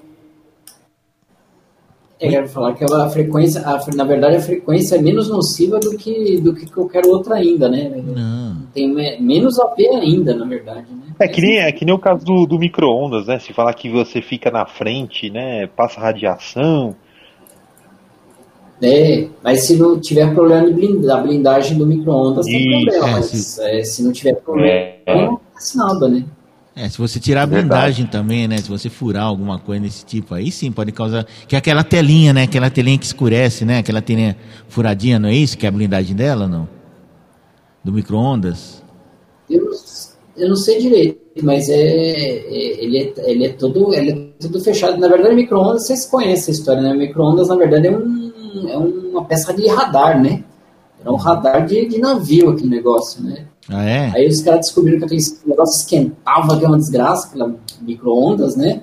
eu quero falar que a frequência, a, na verdade, a frequência é menos nociva do que, do que qualquer outra ainda, né? Não. Tem me- menos a ver ainda, na verdade, né? É que nem, é que nem o caso do, do micro-ondas, né? Se falar que você fica na frente, né? Passa radiação. É, mas se não tiver problema de blind- da blindagem do micro-ondas, tem problema. é, mas se- é, se não tiver problema, É. não acontece nada, né? É, se você tirar a Verdade. blindagem também, né? Se você furar alguma coisa desse tipo, aí sim pode causar. Que é aquela telinha, né? Aquela telinha que escurece, né? Aquela telinha furadinha, não é isso? Que é a blindagem dela, não? Do micro-ondas? Eu, não- eu não sei direito, mas é, é- ele, é, ele é todo ele é tudo fechado. Na verdade, micro-ondas, vocês conhecem a história, né? Micro-ondas, na verdade, é, um, é uma peça de radar, né? Era um radar de, de navio aquele negócio, né? Ah, é? Aí os caras descobriram que aquele negócio esquentava, que é uma desgraça, aquela micro-ondas, né?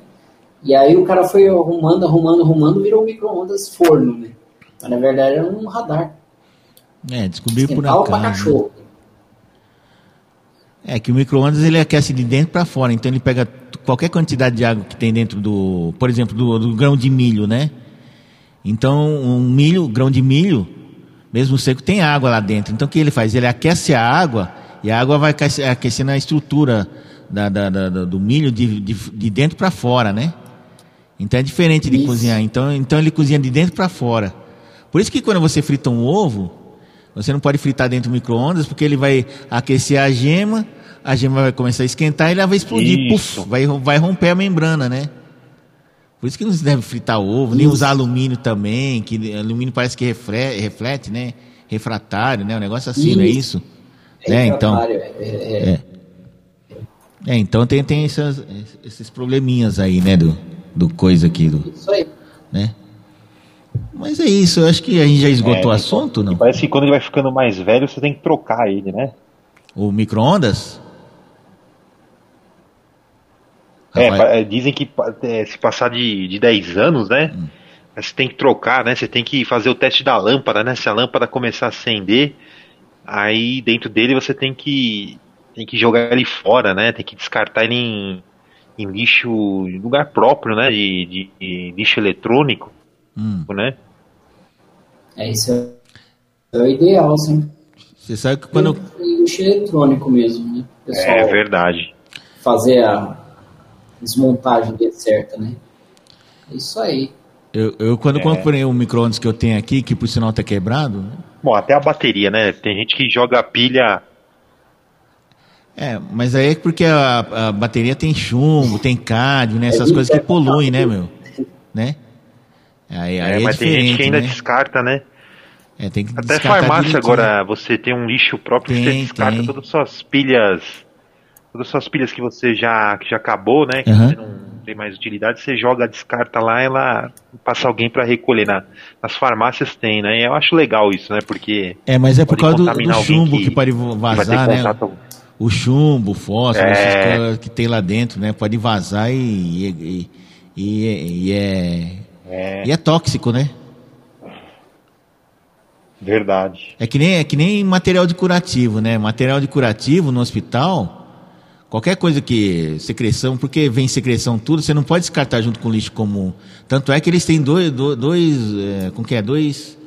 E aí o cara foi arrumando, arrumando, arrumando, virou um micro-ondas forno, né? Mas na verdade era um radar. É, descobri por pra acaso. cachorro. É que o micro-ondas ele aquece de dentro para fora, então ele pega qualquer quantidade de água que tem dentro do, por exemplo, do, do grão de milho, né? Então, um milho, grão de milho, mesmo seco, tem água lá dentro. Então, o que ele faz? Ele aquece a água e a água vai aquece- aquecendo a estrutura da, da- da- do milho de, de, de dentro para fora, né? Então é diferente de Isso. cozinhar. Então, então ele cozinha de dentro para fora. Por isso que quando você frita um ovo, você não pode fritar dentro do micro-ondas, porque ele vai aquecer a gema, a gema vai começar a esquentar e ela vai explodir. Isso. Puf, vai, vai romper a membrana, né? Por isso que não se deve fritar ovo, nem Isso. usar alumínio também, que alumínio parece que reflete, reflete né? Refratário, né? Um negócio assim, não é isso? É, então. retardário, é- é- é- É, então tem, tem essas- esses probleminhas aí, né? Do, do coisa aqui, do, Isso aí. né? Mas é isso, eu acho que a gente já esgotou o É, assunto, não? Parece que quando ele vai ficando mais velho, você tem que trocar ele, né? O micro-ondas? É, é, dizem que é, se passar de, de 10 anos, né? Hum. Você tem que trocar, né? Você tem que fazer o teste da lâmpada, né? Se a lâmpada começar a acender, aí dentro dele você tem que tem que jogar ele fora, né? Tem que descartar ele em, em lixo, em lugar próprio, né? De, de, de lixo eletrônico, Hum. né? É isso é o ideal, sim. Você sabe que quando. E lixo eletrônico mesmo, né? O Pessoal É verdade. fazer a desmontagem dele certa, né? É isso aí. Eu, eu quando É. comprei o micro-ondas que eu tenho aqui, que por sinal tá quebrado, né? Bom, até a bateria, né? Tem gente que joga a pilha. É, mas aí é porque a, a bateria tem chumbo, tem cádmio, né? Essas É, coisas que é, poluem, né, meu? Né? Aí, aí é, é, mas tem gente que ainda né? descarta, né? É, tem que Até farmácia agora você tem um lixo próprio que você Tem, descarta tem. todas as suas pilhas. Todas as suas pilhas que você já, que já acabou, né? Que Aham. você não tem mais utilidade, você joga, descarta lá, ela passa alguém para recolher. Na, nas farmácias tem, né? Eu acho legal isso, né? Porque É, mas é por causa do, do chumbo que, que pode vazar, né? O chumbo, o fósforo, É. essas coisas que tem lá dentro, né? Pode vazar e, e, e, e é, É, e é tóxico, né? verdade. É que nem, é que nem material de curativo, né? Material de curativo no hospital, qualquer coisa que secreção, porque vem secreção tudo, você não pode descartar junto com lixo comum. Tanto é que eles têm dois, do- dois, é, como que é? Dois,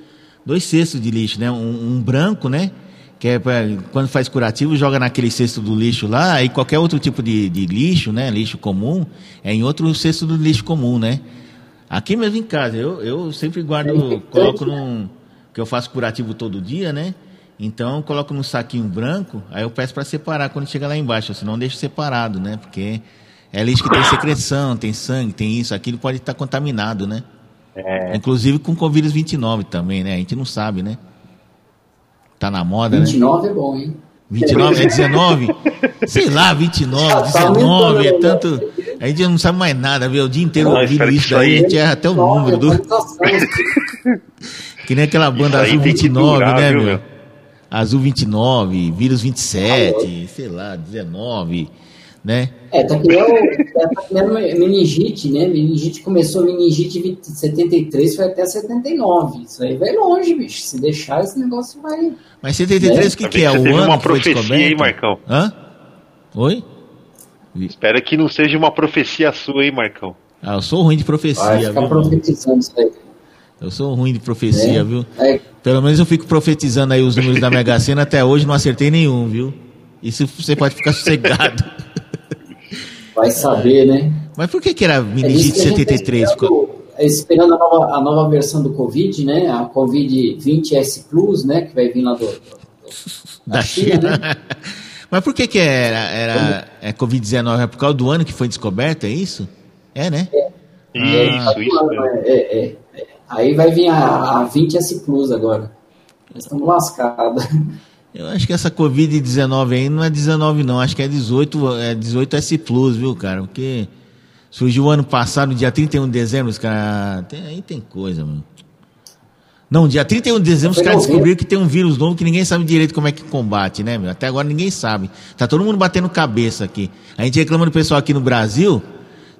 dois cestos de lixo, né? Um, um branco, né? Que é pra, quando faz curativo, joga naquele cesto do lixo lá, e qualquer outro tipo de, de lixo, né? Lixo comum, é em outro cesto do lixo comum, né? Aqui mesmo em casa, eu, eu sempre guardo, coloco num. que eu faço curativo todo dia, né? Então eu coloco num saquinho branco, aí eu peço para separar quando chega lá embaixo, senão deixo separado, né? Porque é lixo que tem secreção, tem sangue, tem isso, aquilo pode estar contaminado, né? É, Inclusive com Covid 29 também, né? A gente não sabe, né? Tá na moda, né? 29 é bom, hein? 29 é 19? Sei lá, 29, Já tá 19, é né? tanto. A gente não sabe mais nada, viu? O dia inteiro Não, ouvindo isso aí- a gente erra até o 29, número do. atualização. Que nem aquela banda Azul tem que 29, durar, né, meu? Azul 29, vírus 27, sei lá, 19, né? É, tá criando, tá criando meningite, né? Meningite começou meningite em 73, foi até 79. Isso aí vai longe, bicho. Se deixar, esse negócio vai. Mas 73 o que, que é? O ano uma profecia aí, Marcão. Hã? Oi? Espera que não seja uma profecia sua, hein, Marcão? Ah, eu sou ruim de Vai profecia, ficar viu? profetizando isso aí. Eu sou ruim de profecia, É. viu? É, Pelo menos eu fico profetizando aí os números da Mega Sena, até hoje não acertei nenhum, viu? Isso você pode ficar sossegado. vai saber, né? Mas por que que era É isso gente tá 73? Ficou- esperando, é esperando a, nova, a nova versão do Covid, né? A Covid 20S Plus, né? Que vai vir lá do, do- Da da China, né? Mas por que que era, era é Covid-19? É por causa do ano que foi descoberto, é isso? É, né? Isso, isso mesmo. É, é, é. Aí vai vir a, a 20S Plus agora. Nós estamos lascados. Eu acho que essa Covid-19 aí não é 19 não, acho que é 18, é 18S Plus, viu, cara? Porque surgiu ano passado, dia 31 de dezembro, os caras... Aí tem coisa, mano. Não, dia 31 de dezembro os Foi caras descobriram que tem um vírus novo que ninguém sabe direito como é que combate, né, meu? Até agora ninguém sabe. Tá todo mundo batendo cabeça aqui. A gente reclama do pessoal aqui no Brasil,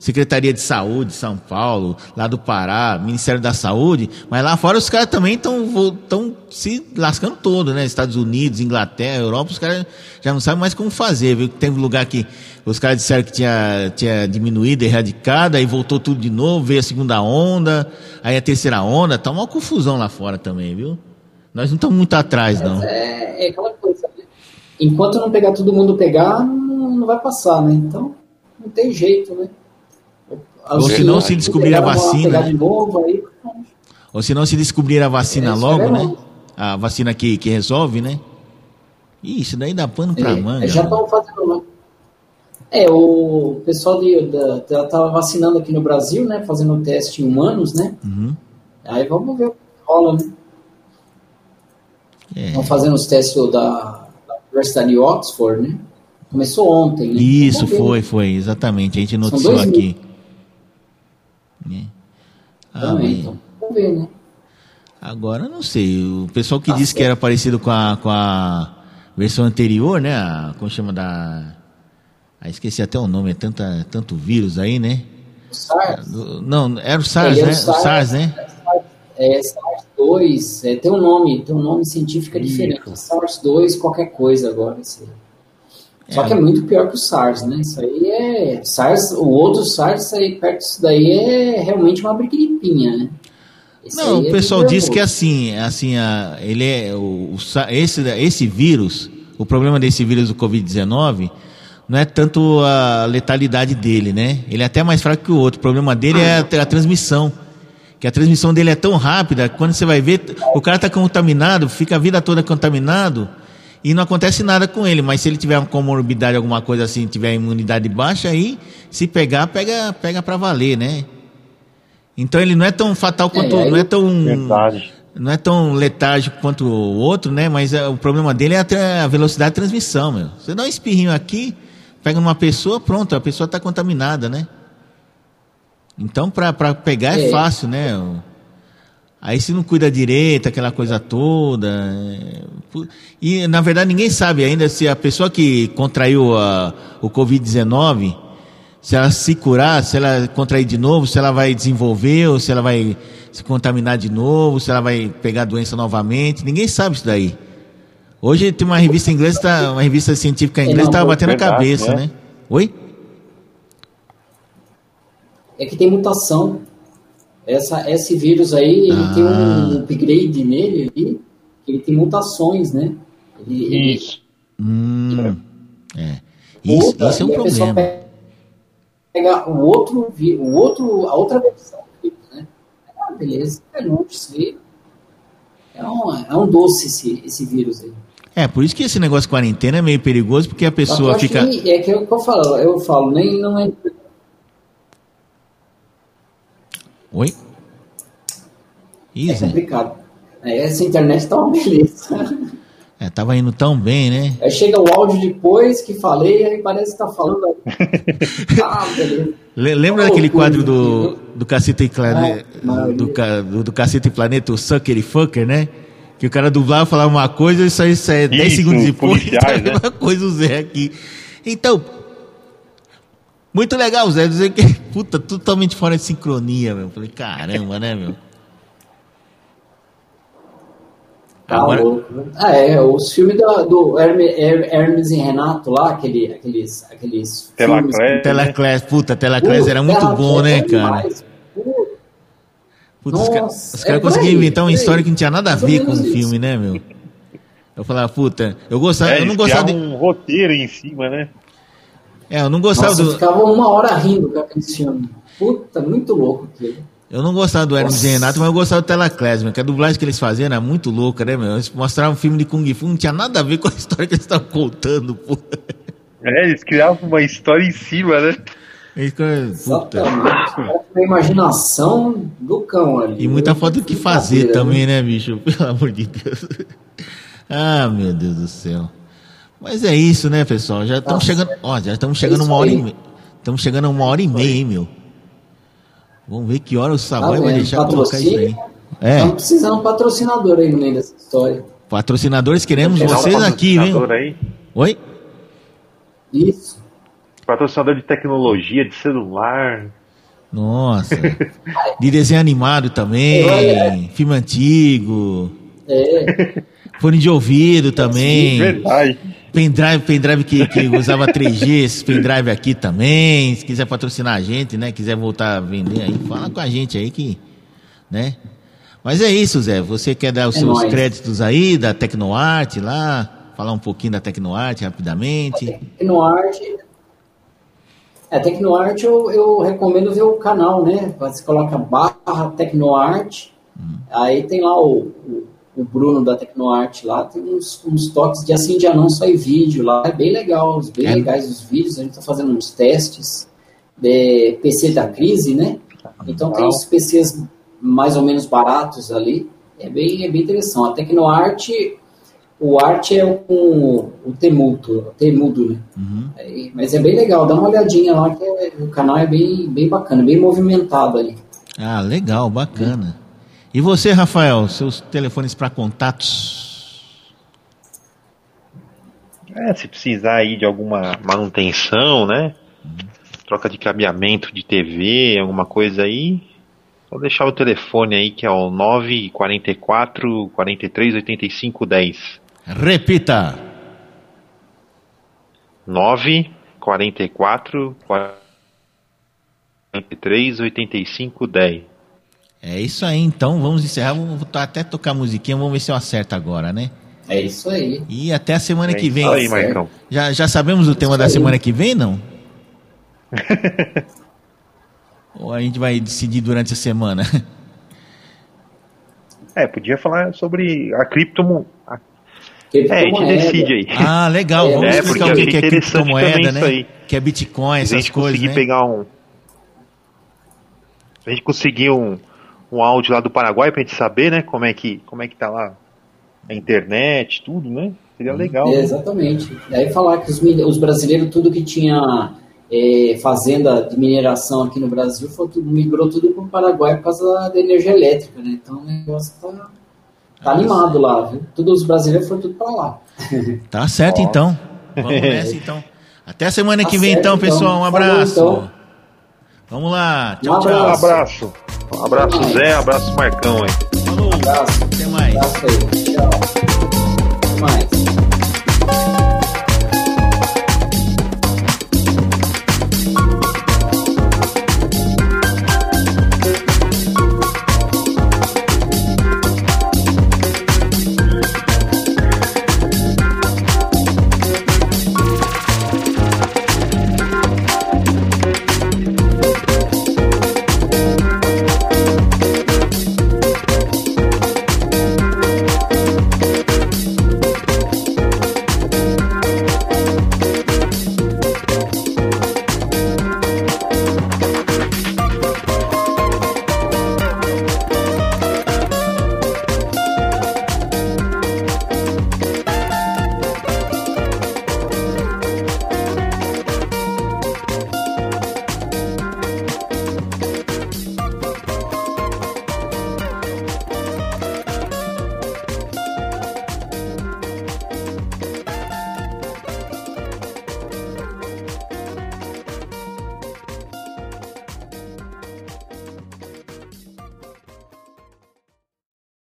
Secretaria de Saúde de São Paulo, lá do Pará, Ministério da Saúde, mas lá fora os caras também estão se lascando todo, né? Estados Unidos, Inglaterra, Europa, os caras já não sabem mais como fazer, viu? Tem lugar que os caras disseram que tinha, tinha diminuído, erradicado, aí voltou tudo de novo, veio a segunda onda, aí a terceira onda, tá uma confusão lá fora também, viu? Nós não estamos muito atrás, não. É, é aquela coisa, né? Enquanto não pegar todo mundo pegar, não, não vai passar, né? Então, não tem jeito, né? Ou se não, se descobrir a vacina, né? Ou se não se descobrir a vacina É, logo, é né? A vacina que, que resolve, né? Isso daí dá pano pra É, manga. já estão fazendo lá. É, o pessoal de, da, tá, tá vacinando aqui no Brasil, né? Fazendo o teste em humanos, né? Uhum. Aí vamos ver o que rola, né? É. Estão fazendo os testes da, da Universidade de Oxford, né? Começou ontem, né? Isso, foi, né? foi, exatamente. A gente noticiou aqui. É. Ah, Também, então. Vamos ver, né? agora não sei. O pessoal que Tá disse que era parecido com a, com a versão anterior, né? A, como chama da. Ah, esqueci até o nome, é tanta, tanto vírus aí, né? O SARS. Não, era o SARS, é né? o O SARS, né? É SARS-2, é, tem um nome, tem um nome científico diferente. SARS-2, qualquer coisa agora. Esse. Só que é muito pior que o SARS, né? Isso aí é. SARS, o outro SARS, aí, perto disso daí é realmente uma briguipinha, né? Esse Não, o é pessoal diz que é assim, assim, a, ele é o, o esse, esse vírus, o problema desse vírus do Covid-19 não é tanto a letalidade dele, né? Ele é até mais fraco que o outro. O problema dele é a, a transmissão. Que a transmissão dele é tão rápida, que quando você vai ver, o cara está contaminado, fica a vida toda contaminado e não acontece nada com ele. Mas se ele tiver uma comorbidade, alguma coisa assim, tiver imunidade baixa, aí se pegar, pega, pega para valer, né? Então ele não é tão fatal quanto, aí- não é tão Verdade. não é tão letárgico quanto o outro, né? Mas é, o problema dele é a, a velocidade de transmissão, meu. Você dá um espirrinho aqui, pega numa pessoa, pronto, a pessoa está contaminada, né? Então, para pegar é, É. fácil, né? Aí se não cuida direito, aquela coisa toda. é, E, na verdade, ninguém sabe ainda se a pessoa que contraiu a- o Covid-19, se ela se curar, se ela contrair de novo, se ela vai desenvolver ou se ela vai se contaminar de novo, se ela vai pegar a doença novamente. Ninguém sabe isso daí. Hoje tem uma revista inglesa, tá- uma revista científica inglesa, estava batendo a cabeça, né? né? Oi? É que tem mutação. Essa, esse vírus aí, ele Ah. tem um upgrade nele ali, que ele tem mutações, né? Ele, ele- Isso. Hum, é. Isso, muda, isso é um problema. Pega o outro, o outro, a outra versão do vírus, né? Ah, beleza, é longe isso aí. É um, é um doce esse, esse vírus aí. É, por isso que esse negócio de quarentena é meio perigoso, porque a pessoa fica. que é que é o que eu falo, eu falo, nem não é. Oi? É Isa, complicado. É, essa internet tá uma beleza. é, tava indo tão bem, né? Aí chega o áudio depois que falei, aí parece que tá falando. ah, Lembra Oh, daquele quadro do, do Cacete e Planeta, maravilha. do, do, do Cacete e Planeta, o Sucker e Fucker, né? Que o cara dublava, falava uma coisa e isso aí sai 10 Isso, segundos depois, policiais, tá a né? coisa o Zé aqui. Então, muito legal, Zé, dizer que, puta, totalmente fora de sincronia, meu. Falei, caramba, né, meu? Tá Agora- louco. né? Ah, é, os filmes do, do Herme- Her- Hermes e Renato lá, aquele, aqueles, aqueles Telaclés. filmes. Telaclass, puta, Telaclass era muito Telaclés bom, né, é cara? ca- Nossa, os é caras por conseguiam aí, inventar uma história que não tinha nada a ver com o filme, né, meu? Eu falava, puta, eu gostava, É, eu não gostava de, um roteiro em cima, né? É, eu não gostava Nossa, eu do, ficava uma hora rindo com aquele filme. Puta, muito louco aquilo. eu não gostava do Hermes e. Renato, mas eu gostava do Telaclass, meu, que a dublagem que eles faziam era muito louca, né, meu? Eles mostravam um filme de Kung Fu, não tinha nada a ver com a história que eles estavam contando, pô. É, eles criavam uma história em cima, né? Exatamente. Uma imaginação do cão ali. E muita falta do que fazer também, né, bicho? Pelo amor de Deus. Ah, meu Deus do céu. Mas é isso, né, pessoal? Já estamos chegando. Ó, já estamos chegando uma hora e aí. meia. Estamos chegando a uma hora e meia, hein, meu? Vamos ver que hora o Savoy Tá vai vendo? deixar colocar isso aí. Patrocínio. É, Estamos precisando de um patrocinador aí no meio dessa história. patrocinadores, queremos Dá um vocês aqui, patrocinador aí. Oi? Isso. Patrocinador de tecnologia, de celular. Nossa. De desenho animado também. Olha. Filme antigo. É. Fone de ouvido também. Verdade. Pendrive, pendrive que, que usava 3G, esse pendrive aqui também. Se quiser patrocinar a gente, né? Quiser voltar a vender aí, fala com a gente aí que, né? Mas é isso, Zé. Você quer dar os É seus nóis. créditos aí da Tecnoarte lá? Falar um pouquinho da Tecnoarte rapidamente. Tecnoarte. É, Tecnoarte eu, eu recomendo ver o canal, né? Você coloca barra Tecnoarte, aí tem lá o, o, o Bruno da Tecnoarte lá, tem uns, uns toques de assim de não só em vídeo lá, é bem legal, os bem É. legais os vídeos, a gente tá fazendo uns testes de PC da crise, né? Então tem os PCs mais ou menos baratos ali, é bem, é bem interessante. A Tecnoarte, o arte é com o Temudo, o Temudo, né? Uhum. Aí, mas é bem legal, dá uma olhadinha lá, que é- o canal é bem, bem bacana, bem movimentado ali. Ah, legal, bacana. E você, Rafael, seus telefones para contatos? É, se precisar aí de alguma manutenção, né? Troca de cabeamento de TV, alguma coisa aí, só deixar o telefone aí que é o 944 43 85 10. Repita. 9 44 43 85 10. É isso aí, então vamos encerrar. Vamos até tocar musiquinha, vamos ver se eu acerto agora, né? É isso aí. E até a semana É que vem. isso aí, Marcão. Já, já sabemos o tema da aí. semana que vem, não? Ou a gente vai decidir durante a semana? É, podia falar sobre a criptomoeda. É, a gente decide aí. Ah, legal. É, Vamos é, explicar porque o que é criptomoeda, também né? isso aí. Que é Bitcoin, Se a essas gente coisas, né? pegar um. Se a gente conseguir um, um áudio lá do Paraguai pra gente saber, né, como é que, como é que tá lá a internet, tudo, né? Seria legal. É, né? exatamente. Daí falar que os, os brasileiros, tudo que tinha é, fazenda de mineração aqui no Brasil, foi tudo- migrou tudo para o Paraguai por causa da, energia elétrica, né? Então o negócio tá, tá animado lá, viu? Todos os brasileiros foram tudo para lá. Tá certo, Ó. então. Vamos nessa, então. Até semana Tá que vem, certo, então, então. pessoal. Um Falou, abraço. então. Vamos lá. Um Tchau, tchau. Um abraço. abraço. Um abraço, Zé. Um abraço, Marcão aí. Falou. Abraço. Até mais. Abraço aí. Tchau. Até mais.